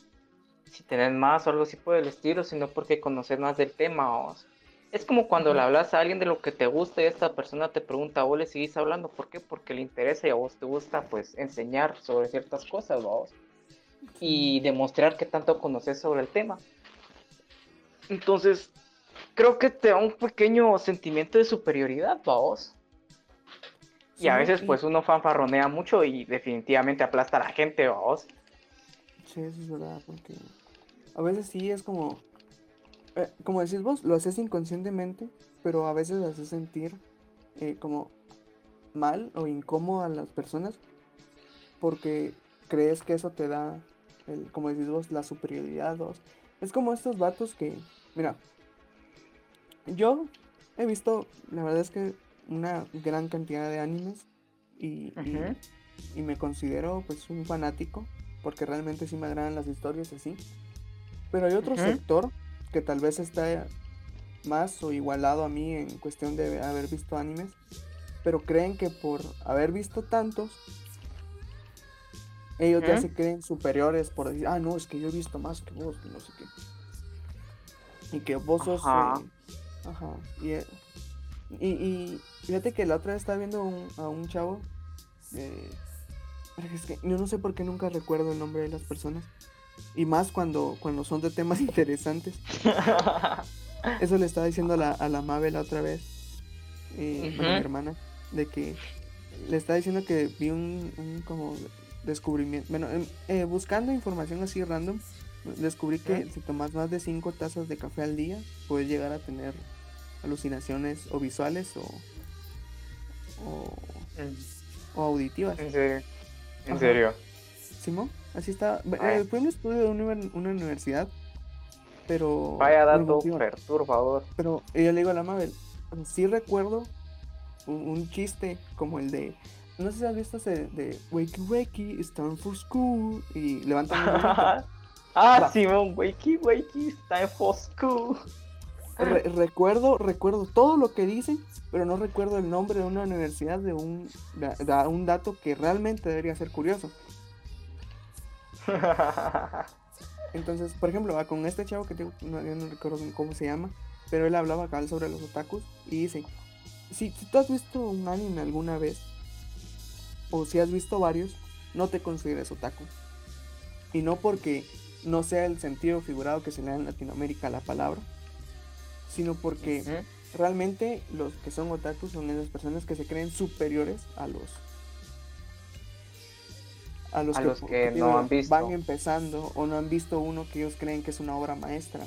si tenés más o algo así por el estilo, sino porque conoces más del tema. vos. Es como cuando le hablas a alguien de lo que te gusta y esta persona te pregunta, vos le seguís hablando, ¿por qué? Porque le interesa y a vos te gusta pues enseñar sobre ciertas cosas, vos. Y demostrar que tanto conoces sobre el tema. Entonces, creo que te da un pequeño sentimiento de superioridad, vos. Y a veces y- pues uno fanfarronea mucho y definitivamente aplasta a la gente, vos. Sí, eso es verdad, porque a veces sí es como, eh, como decís vos, lo haces inconscientemente, pero a veces haces sentir eh, como mal o incómodo a las personas porque crees que eso te da, el, como decís vos, la superioridad. vos. Es como estos vatos que, mira, yo he visto, la verdad es que una gran cantidad de animes y, y- me considero pues un fanático porque realmente sí me agradan las historias así. Pero hay otro sector que tal vez está más o igualado a mí en cuestión de haber visto animes, pero creen que por haber visto tantos, ellos ya se creen superiores por decir, ah, no, es que yo he visto más que vos, no sé qué. Y que vos sos... Ajá. eh, Ajá. Y, eh, y, y fíjate que la otra vez estaba viendo un- a un chavo. eh, es que yo no sé por qué nunca recuerdo el nombre de las personas. Y más cuando, cuando son de temas interesantes. Eso le estaba diciendo a la, a la Mabel la otra vez. eh, bueno, mi hermana. De que le estaba diciendo que vi un, un como descubrimiento. Bueno, em, eh, buscando información así random. Descubrí que si tomas más de 5 tazas de café al día, puedes llegar a tener alucinaciones o visuales o, o, o auditivas. en serio. En Ajá. serio. ¿Simón? Así está. Eh, fue un estudio de una, univer- una universidad, pero... Vaya dato perturbador. Pero yo le digo a la Mabel, sí recuerdo un, un chiste como el de... No sé si has visto ese de Wakey Wakey, time for school. Y levantan ah. Simón, wakey, wakey, time for school. Re- recuerdo, recuerdo todo lo que dicen, pero no recuerdo el nombre de una universidad de un, da- da un dato que realmente debería ser curioso. Entonces, por ejemplo, con este chavo que te digo, no, yo no recuerdo cómo se llama, pero él hablaba cabal sobre los otakus y dice, si, si tú has visto un anime alguna vez, o si has visto varios, no te consideres otaku. Y no porque no sea el sentido figurado que se le da en Latinoamérica a la palabra, sino porque realmente los que son otakus son esas personas que se creen superiores a los a los A que, los que digo, no han visto. van empezando o no han visto uno que ellos creen que es una obra maestra.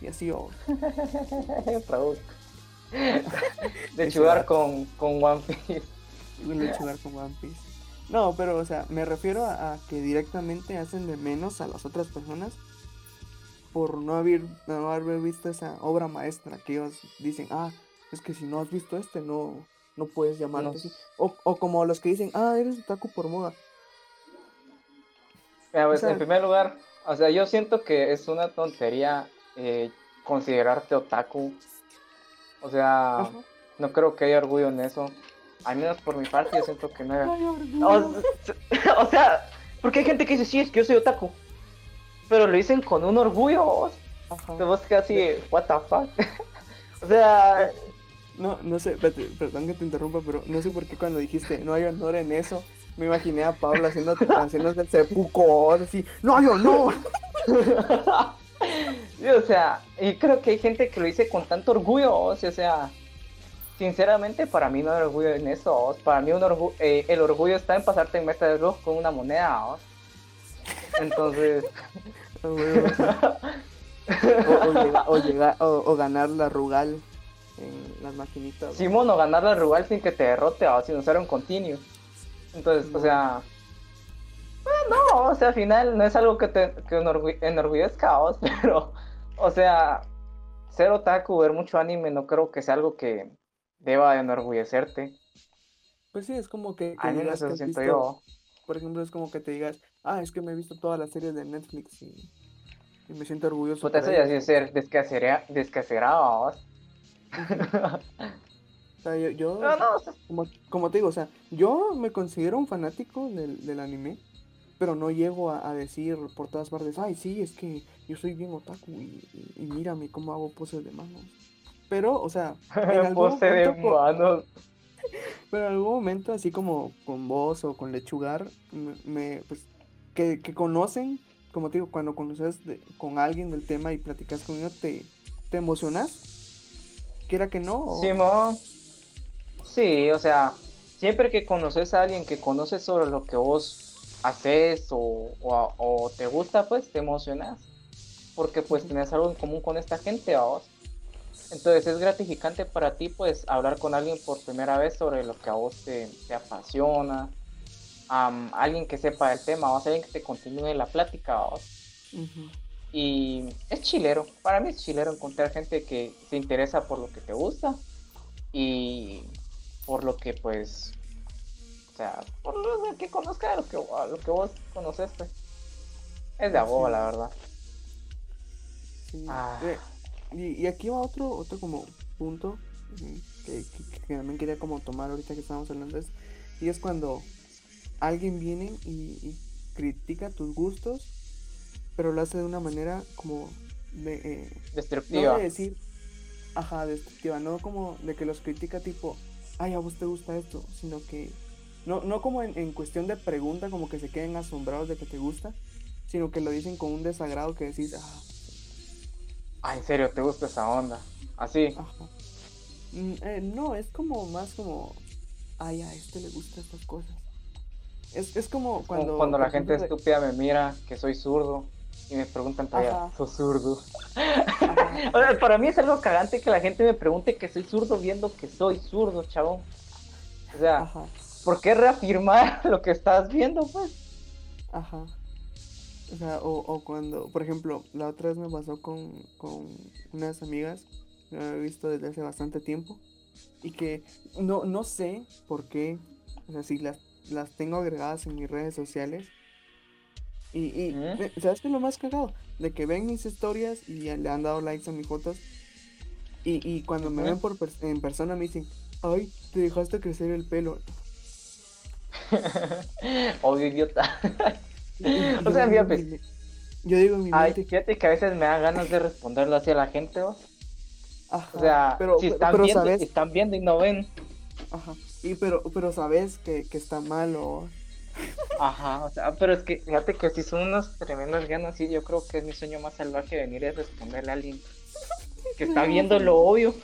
Y así, oh, Raúl. De jugar con, con One Piece. lechugar con One Piece. No, pero, o sea, me refiero a, a que directamente hacen de menos a las otras personas por no haber, no haber visto esa obra maestra que ellos dicen, ah, es que si no has visto este, no, no puedes llamarte No. así. O, o como los que dicen, ah, eres otaku por moda. Mira, pues, O sea- en primer lugar, o sea, yo siento que es una tontería eh, considerarte otaku. O sea, no creo que haya orgullo en eso. Al menos por mi parte, yo siento que no hay. Ay, orgullo. O, o sea, porque hay gente que dice, sí, es que yo soy otaku. Pero lo dicen con un orgullo. Te quedas así, what the fuck. o sea, No, no sé, perdón que te interrumpa, pero no sé por qué cuando dijiste no hay honor en eso, me imaginé a Pablo haciendo haciéndose el sepuco, así, no honor. Sí, o sea, y creo que hay gente que lo dice con tanto orgullo, o sea, o sea, sinceramente para mí no hay orgullo en eso, para mí un orgu- eh, el orgullo está en pasarte en meta de reloj con una moneda, o sea. entonces, sí. O, o llega- o llega- o- o ganar la Rugal en las maquinitas. Simón o ganar la Rugal sin que te derrote, o sin usar un continuo, entonces, o sea, eh, no, o sea, al final no es algo que te que enorgu- enorgullezca, pero, o sea, ser otaku, ver mucho anime, no creo que sea algo que deba de enorgullecerte. Pues sí, es como que, que Al menos eso siento visto- yo. por ejemplo, es como que te digas, ah, es que me he visto todas las series de Netflix y, y me siento orgulloso. Por eso ya sí ello". es ser descasera- descaserado. O sea, yo, yo- No, no, o sea, como, como te digo, o sea, yo me considero un fanático del, del anime, pero no llego a, a decir por todas partes, ay, sí, es que yo soy bien otaku y, y- y mírame cómo hago poses de manos. Pero, o sea, en algún pose de momento manos. pero en algún momento, así como con vos o con Lechugar, me, me, pues, que, que conocen, como te digo, cuando conoces de- con alguien del tema y platicas con ellos, te, te emocionas. Quiera que no. o- Simón. Sí, o sea, siempre que conoces a alguien que conoce sobre lo que vos haces o, o- o te gusta, pues te emocionas. Porque pues tenés algo en común con esta gente, vos. Entonces es gratificante para ti, pues, hablar con alguien por primera vez sobre lo que a vos te, te apasiona. Am, alguien que sepa el tema, o alguien que te continúe la plática, vos. Ujú. Y es chilero, para mí es chilero encontrar gente que se interesa por lo que te gusta y por lo que pues, o sea, por lo que conozca lo que, lo que vos conoces, pues. Es de aboga, Sí. la verdad. Sí, Ah. eh, y, y aquí va otro, otro como punto que, que- que también quería como tomar ahorita que estamos hablando eso, y es cuando alguien viene y, y critica tus gustos, pero lo hace de una manera como de, eh, no Destructiva. de decir, ajá, destructiva, no como de que los critica tipo, ay, a vos te gusta esto, sino que, no, no como en, en cuestión de pregunta, como que se queden asombrados de que te gusta, sino que lo dicen con un desagrado que decís, ah, Ah, en serio, te gusta esa onda. Así. Ajá. Mm, eh, no, es como más como, ay, a este le gustan estas cosas. Es, es como Como cuando... Cuando, la gente estúpida me mira que soy zurdo y me preguntan todavía. ¿sos zurdo? O sea, para mí es algo cagante que la gente me pregunte que soy zurdo viendo que soy zurdo, chabón. O sea, ajá, ¿por qué reafirmar lo que estás viendo, pues? ajá. O sea, o, o cuando, por ejemplo, la otra vez me pasó con, con unas amigas que no he visto desde hace bastante tiempo y que no, no sé por qué, o sea, si las, las tengo agregadas en mis redes sociales y, y ¿sabes qué es lo más cagado? De que ven mis historias y le han dado likes a mis fotos y, y cuando me ven por pers- en persona me dicen, ay, te dejaste crecer el pelo. Obvio, idiota. O yo sea, mi me- yo digo en mi Ay, mente, fíjate que a veces me dan ganas de responderlo hacia la gente, ¿vos? ajá, O sea, pero, si están, pero viendo, sabes, están viendo y no ven. Ajá. Y pero, pero sabes que, que está mal o... Ajá, o sea, pero es que fíjate que si son unas tremendas ganas, y yo creo que es mi sueño más salvaje venir y responderle a alguien que está viendo lo obvio.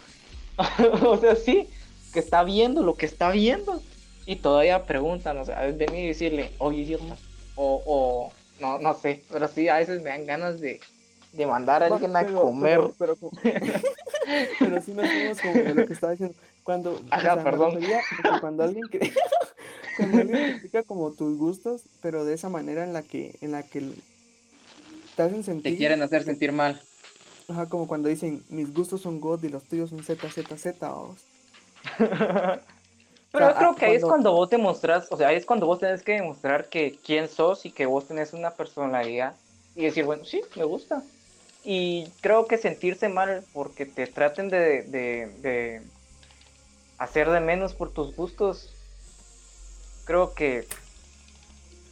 o sea, sí, que está viendo lo que está viendo. Y todavía preguntan, o sea, es venir y decirle, oye, idiota, O, o no, no sé, pero sí, a veces me dan ganas de, de mandar a alguien a pero- comer. Pero, pero, como- pero sí nos fuimos como de lo que estaba diciendo. Cuando, Ajá, me perdón. refería a que cuando alguien que cuando alguien critica como tus gustos, pero de esa manera en la que, en la que te hacen sentir. Te quieren hacer sentir mal. Ajá, como cuando dicen mis gustos son God y los tuyos son ZZZ. vamos. Pero sea, yo creo ah, que ahí es cuando- cuando vos te mostrás, o sea, ahí es cuando vos tenés que demostrar que quién sos y que vos tenés una personalidad y decir, bueno, sí, me gusta. Y creo que sentirse mal porque te traten de, de, de hacer de menos por tus gustos, creo que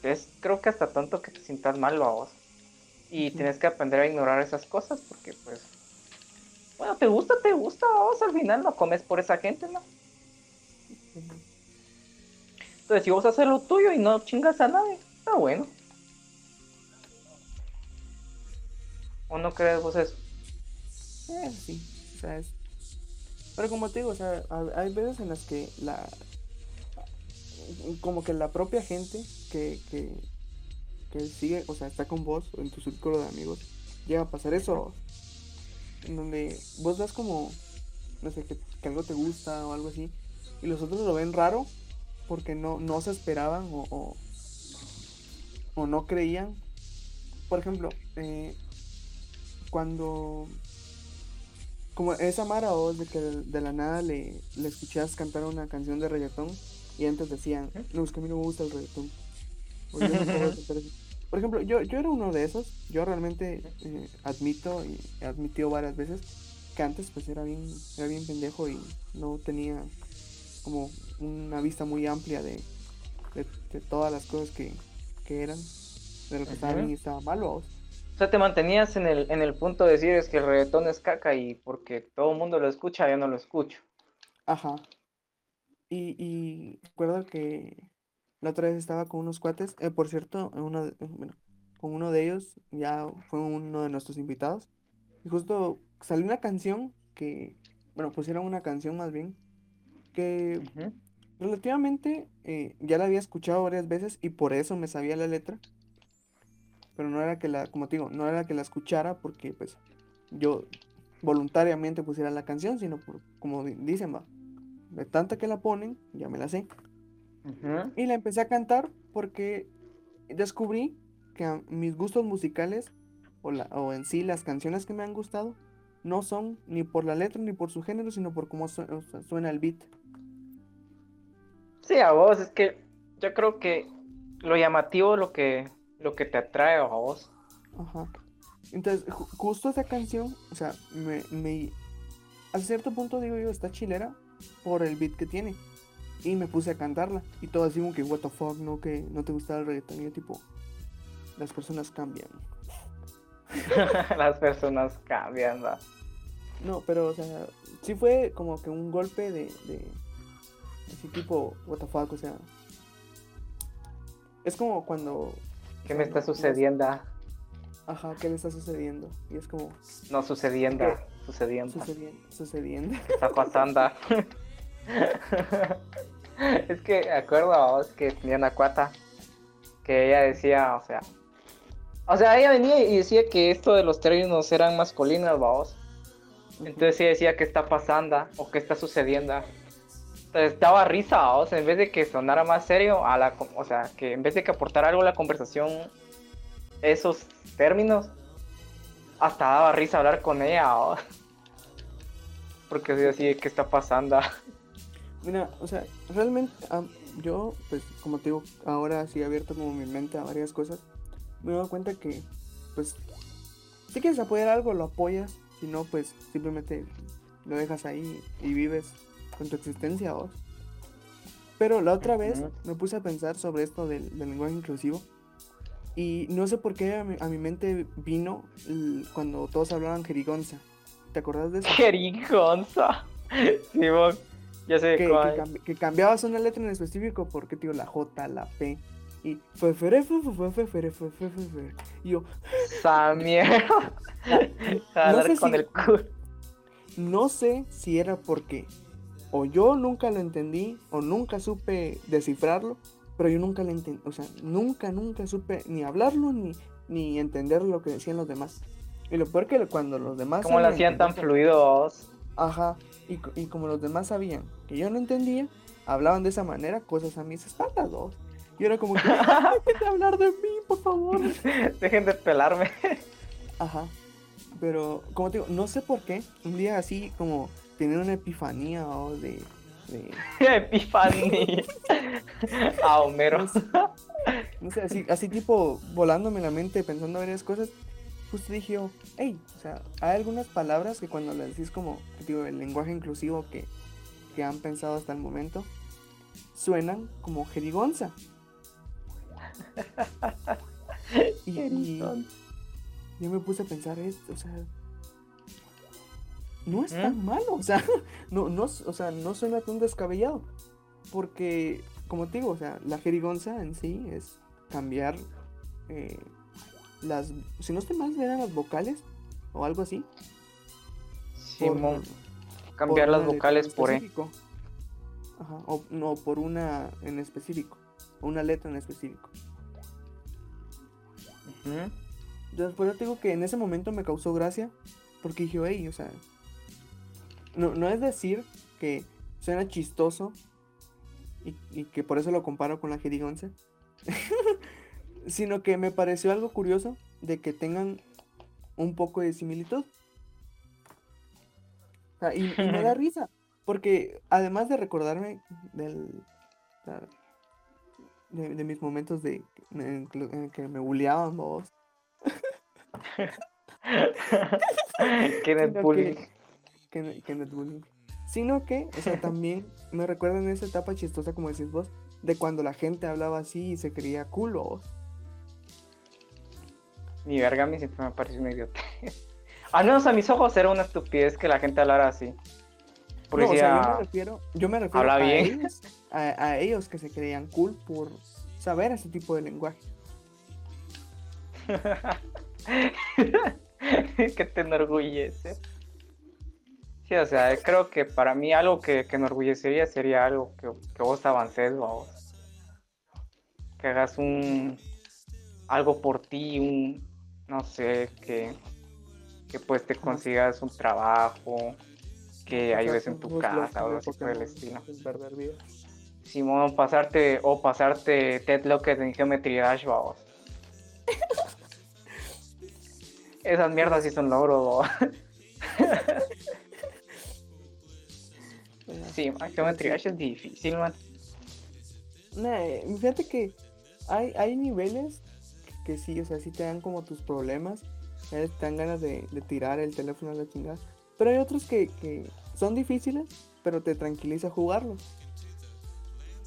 es, creo que hasta tanto que te sientas mal a vos. Y tienes que aprender a ignorar esas cosas porque pues, bueno, te gusta, te gusta, vos al final no comes por esa gente, ¿no? Entonces, si vos haces lo tuyo y no chingas a nadie, está bueno. ¿O no crees vos eso? Eh, sí, o sea, es... Pero como te digo, o sea, ha- hay veces en las que la... Como que la propia gente que, que, que sigue, o sea, está con vos o en tu círculo de amigos, llega a pasar eso, en donde vos das como, no sé, que, que algo te gusta o algo así, y los otros lo ven raro porque no, no se esperaban o, o, o no creían. Por ejemplo, eh, cuando como esa Mara vos de que de, la nada le, le escuchas cantar una canción de reggaetón y antes decían, no, es que a mí no me gusta el reggaetón. O yo no puedo cantar eso". Por ejemplo, yo, yo era uno de esos, yo realmente eh, admito y he admitido varias veces que antes pues era bien, era bien pendejo y no tenía como una vista muy amplia de, de, de todas las cosas que, que eran, de lo que estaba bien y estaba mal, vos. O sea, te mantenías en el, en el punto de decir es que el reggaetón es caca y porque todo el mundo lo escucha, yo no lo escucho. Ajá. Y, y recuerdo que la otra vez estaba con unos cuates, eh, por cierto, uno eh, bueno, con uno de ellos ya fue uno de nuestros invitados, y justo salió una canción que, bueno, pusieron una canción más bien, que relativamente eh, ya la había escuchado varias veces y por eso me sabía la letra, pero no era que la, como te digo, no era que la escuchara porque pues yo voluntariamente pusiera la canción, sino por, como di- dicen, va, de tanta que la ponen, ya me la sé. Y la empecé a cantar porque descubrí que mis gustos musicales, o, la, o en sí las canciones que me han gustado, no son ni por la letra ni por su género, sino por cómo suena el beat. Sí, a vos, es que yo creo que lo llamativo lo que, lo que te atrae a vos. Ajá. Entonces, ju- justo esa canción, o sea, me, me- a cierto punto digo yo, está chilera por el beat que tiene. Y me puse a cantarla. Y todo así como que, what the fuck, no, que no te gustaba el reggaetón. Y yo tipo, las personas cambian. Las personas cambian, ¿va? No, pero, o sea, sí fue como que un golpe de, de así tipo, what the fuck, o sea. Es como cuando... ¿Qué me está sucediendo? Ajá, ¿qué le está sucediendo? Y es como, No sucediendo, sucediendo. sucediendo, sucediendo. ¿Qué está pasando? es que acuerdo a vos que tenía una cuata que ella decía, o sea, o sea, ella venía y decía que esto de los términos eran masculinos, vamos. Entonces ella decía qué está pasando o qué está sucediendo. Daba risa, vamos, en vez de que sonara más serio, a la, o sea, que en vez de que aportara algo a la conversación, esos términos, hasta daba risa hablar con ella, vamos. Porque así, así, ¿qué está pasando? Mira, o sea, realmente am, yo, pues como te digo, ahora sí he abierto como mi mente a varias cosas, me he dado cuenta que, pues, si quieres apoyar algo, lo apoyas, si no, pues simplemente lo dejas ahí y vives con tu existencia vos. Pero la otra vez me puse a pensar sobre esto del, del lenguaje inclusivo y no sé por qué a mi, a mi mente vino cuando todos hablaban jerigonza. ¿Te acordás de eso? Jerigonza. Simón, ya sé que, cuál. que cambi- que cambiabas una letra en específico porque tío la J, la P y fue fue fue fue fue fue fue fue fue. y yo mierda. Jalar sé con si- el culo. no sé si era porque o yo nunca lo entendí o nunca supe descifrarlo pero yo nunca le entendí, o sea, nunca, nunca supe ni hablarlo ni, ni entender lo que decían los demás. Y lo peor que cuando los demás... ¿Cómo lo hacían tan fluidos? Ajá, y, y, como los demás sabían que yo no entendía, hablaban de esa manera cosas a mis espaldas, dos. Y era como que, dejen de hablar de mí, por favor. Dejen de pelarme. Ajá. Pero, como te digo, no sé por qué, un día así como tener una epifanía o de, de... epifanía. A Homero. No sé, así, así tipo volándome la mente pensando varias cosas. Justo dije yo, hey, o sea, hay algunas palabras que cuando le decís como, digo, el lenguaje inclusivo que, que han pensado hasta el momento, suenan como jerigonza. y, yo me puse a pensar esto, o sea, no es tan malo, o sea, no, no, o sea, no suena tan descabellado, porque, como te digo, o sea, la jerigonza en sí es cambiar eh, las, si no estoy mal, eran las vocales o algo así. Sí, cambiar las vocales por E. Ajá, o no, por una en específico, una letra en específico. Entonces, por eso digo que en ese momento me causó gracia, porque dije, hey, o sea, no, no es decir que suena chistoso y, que por eso lo comparo con la jerigonza, sino que me pareció algo curioso de que tengan un poco de similitud. y, me da risa, porque además de recordarme del, de, mis momentos de en, que me bulleaban vos. Kenneth Bullying. Kenneth Bullying. Sino que, o sea, también me recuerda en esa etapa chistosa, como decís vos, de cuando la gente hablaba así y se creía culo. Mi verga a mí siempre me pareció un idiota. Al menos a mis ojos era una estupidez que la gente hablara así. no, o sea, yo me refiero, yo me refiero a, Ellos, a, ellos que se creían cool por saber ese tipo de lenguaje. que te enorgullece. Sí, o sea, creo que para mí algo que, que enorgullecería sería algo que, que vos avances, vos. Que hagas un algo por ti, un no sé, que, que pues te consigas un trabajo, que ayudes en tu casa o algo así por el estilo. Simón, pasarte, o pasarte Ted Lockett en Geometry Dash, vamos. Esas mierdas sí son logros, Sí, Geometry Dash es difícil, man. fíjate que hay, hay niveles que sí, o sea, sí te dan como tus problemas. Te dan ganas de, tirar el teléfono a la chingada. Pero hay otros que, que son difíciles, pero te tranquiliza jugarlos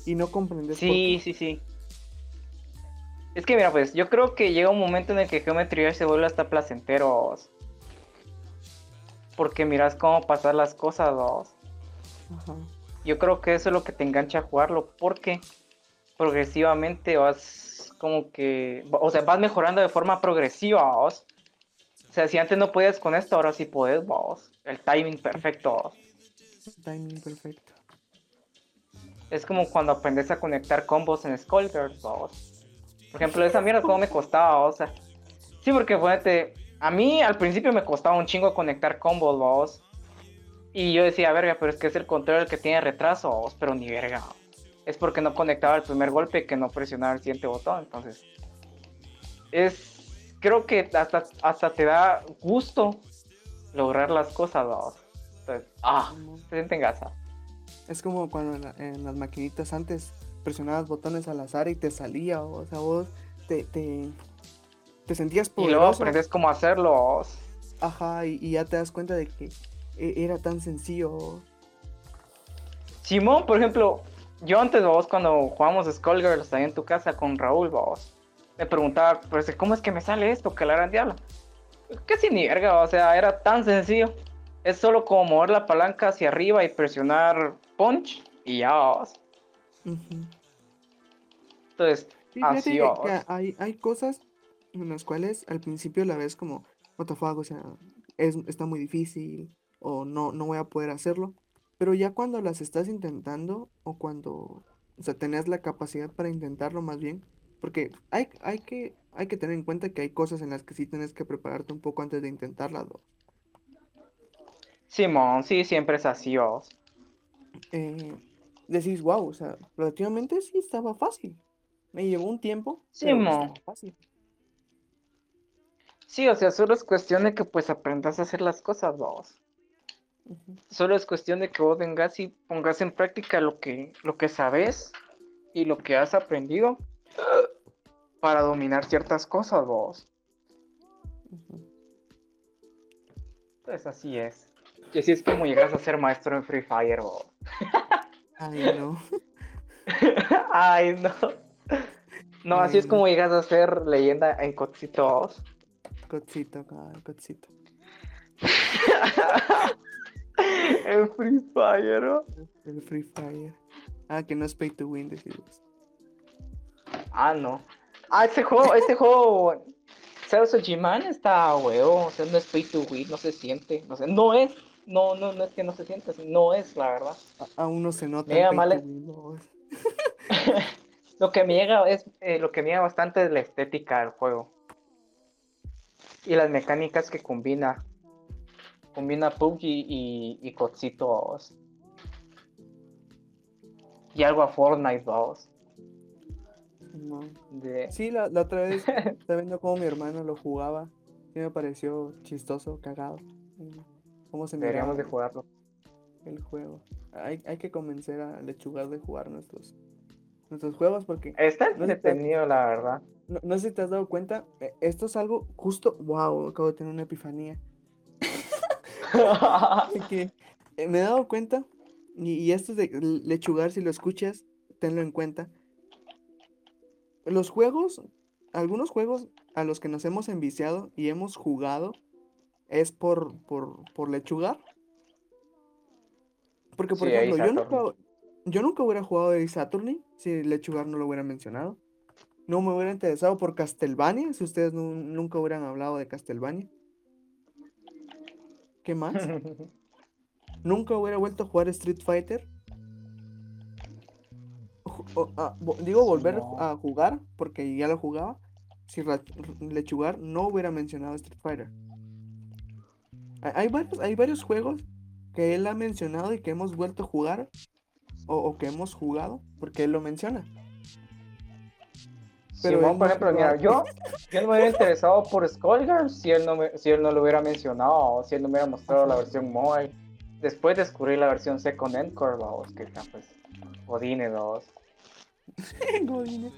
y no comprendes. Sí, sí, sí. Es que mira, pues yo creo que llega un momento en el que Geometry se vuelve hasta placentero. Porque miras cómo pasar las cosas, dos. Yo creo que eso es lo que te engancha a jugarlo, porque progresivamente vas como que, o sea, vas mejorando de forma progresiva, vos. O sea, si antes no podías con esto, ahora sí puedes, vos. El timing perfecto. Timing perfecto. Es como cuando aprendes a conectar combos en Skullgirls, Por ejemplo, esa mierda cómo me costaba, o sea. Sí, porque fíjate, a mí al principio me costaba un chingo conectar combos, vos. Y yo decía, verga, pero es que es el control el que tiene retraso, pero ni verga. Es porque no conectaba el primer golpe que no presionaba el siguiente botón, entonces. Es. Creo que hasta, hasta te da gusto lograr las cosas. Entonces, ah, se sienten gasa. Es como cuando en, las maquinitas antes presionabas botones al azar y te salía, o sea, vos te, te, te sentías poderoso. Y luego aprendes cómo hacerlo. Ajá, y, ya te das cuenta de que era tan sencillo. Simón, por ejemplo, yo antes, vos, cuando jugábamos Skullgirls ahí en tu casa con Raúl, vos, me preguntaba, pues, ¿cómo es que me sale esto? Que la gran diablo. Que sin verga, o sea, era tan sencillo. Es solo como mover la palanca hacia arriba y presionar punch y ya. Entonces, así hay, hay cosas en las cuales al principio la ves como, what the fuck, o sea, es, está muy difícil o no, no voy a poder hacerlo. Pero ya cuando las estás intentando o cuando O sea, tenías la capacidad para intentarlo más bien. Porque hay, hay, que, hay que tener en cuenta que hay cosas en las que sí tienes que prepararte un poco antes de intentarlas. Simón, sí, siempre es así, vos. Eh, decís, wow, o sea, relativamente sí estaba fácil. Me llevó un tiempo. Fácil. Sí, o sea, solo es cuestión de que pues aprendas a hacer las cosas, vos. Solo es cuestión de que vos vengas y pongas en práctica lo que, lo que sabes y lo que has aprendido para dominar ciertas cosas, vos. Pues así es. Y así es como llegas a ser maestro en Free Fire, vos. Ay, no. Ay, no. No, así es como llegas a ser leyenda en Cocito. Cocito, Cocito. en Free Fire, ¿no? El Free Fire. Ah, que no es pay to win, decimos. Ah, no. Ah, ese juego, ese juego. ¿Sabes? G-Man está huevo. O sea, no es pay to win, no se siente. No sé, no es. No, no, no es que no se sienta, no es, la verdad. aún no se nota. lo que me llega es eh, lo que me llega bastante es la estética del juego y las mecánicas que combina combina PUBG y, y Cocitos y algo a Fortnite vamos Sí, la, otra vez estaba viendo cómo mi hermano lo jugaba y me pareció chistoso, cagado. ¿Cómo se Deberíamos de jugarlo. El juego. Hay, hay que convencer a Lechugar de jugar nuestros, nuestros juegos porque... Está entretenido, la verdad. No, sé si te has dado cuenta, e, esto es algo justo... Wow, acabo de tener una epifanía. que eh, me he dado cuenta, y, y esto es de Lechugar, si lo escuchas, tenlo en cuenta. Los juegos, algunos juegos a los que nos hemos enviciado y hemos jugado es por, por, por lechugar. Porque, por ejemplo, yo nunca, yo nunca hubiera jugado de Saturni si Lechugar no lo hubiera mencionado. No me hubiera interesado por Castlevania si ustedes nunca hubieran hablado de Castlevania. ¿Qué más? nunca hubiera vuelto a jugar Street Fighter. Ah, digo volver a jugar porque ya lo jugaba. Si Lechugar no hubiera mencionado Street Fighter. Hay varios, hay varios juegos que él ha mencionado y que hemos vuelto a jugar o, que hemos jugado porque él lo menciona. Pero por ejemplo, mira, yo, yo no me hubiera interesado por Skullgirls si él no si él no lo hubiera mencionado o si él no me hubiera mostrado la versión mobile. Después descubrí la versión Second Encore, vamos, que pues Godine 2. Godine.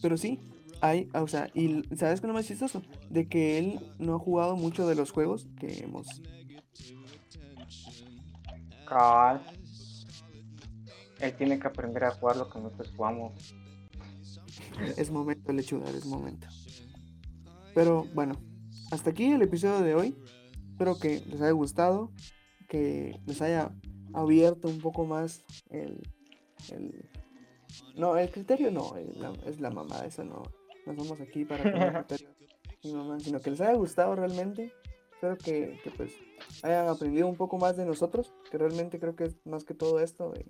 Pero sí, hay, o sea, y ¿sabes qué lo más chistoso? De que él no ha jugado mucho de los juegos que hemos. Cabal. Él tiene que aprender a jugar lo que nosotros jugamos. Es momento, lechugar, es momento. Pero bueno, hasta aquí el episodio de hoy. Espero que les haya gustado, que les haya abierto un poco más el. el... No, el criterio no, es la mamá, eso no no somos aquí para mi mamá, sino que les haya gustado realmente. Espero que, pues hayan aprendido un poco más de nosotros, que realmente creo que es más que todo esto, de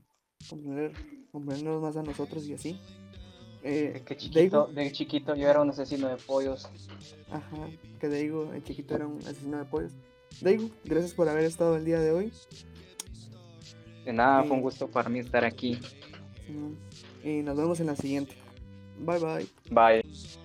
comprender, comprendernos más a nosotros y así. Eh, que chiquito, de chiquito yo era un asesino de pollos. Ajá, que Daigo, el chiquito era un asesino de pollos. Daigo, gracias por haber estado el día de hoy. De nada, fue un gusto para mí estar aquí. y nos vemos en la siguiente. Bye bye. Bye.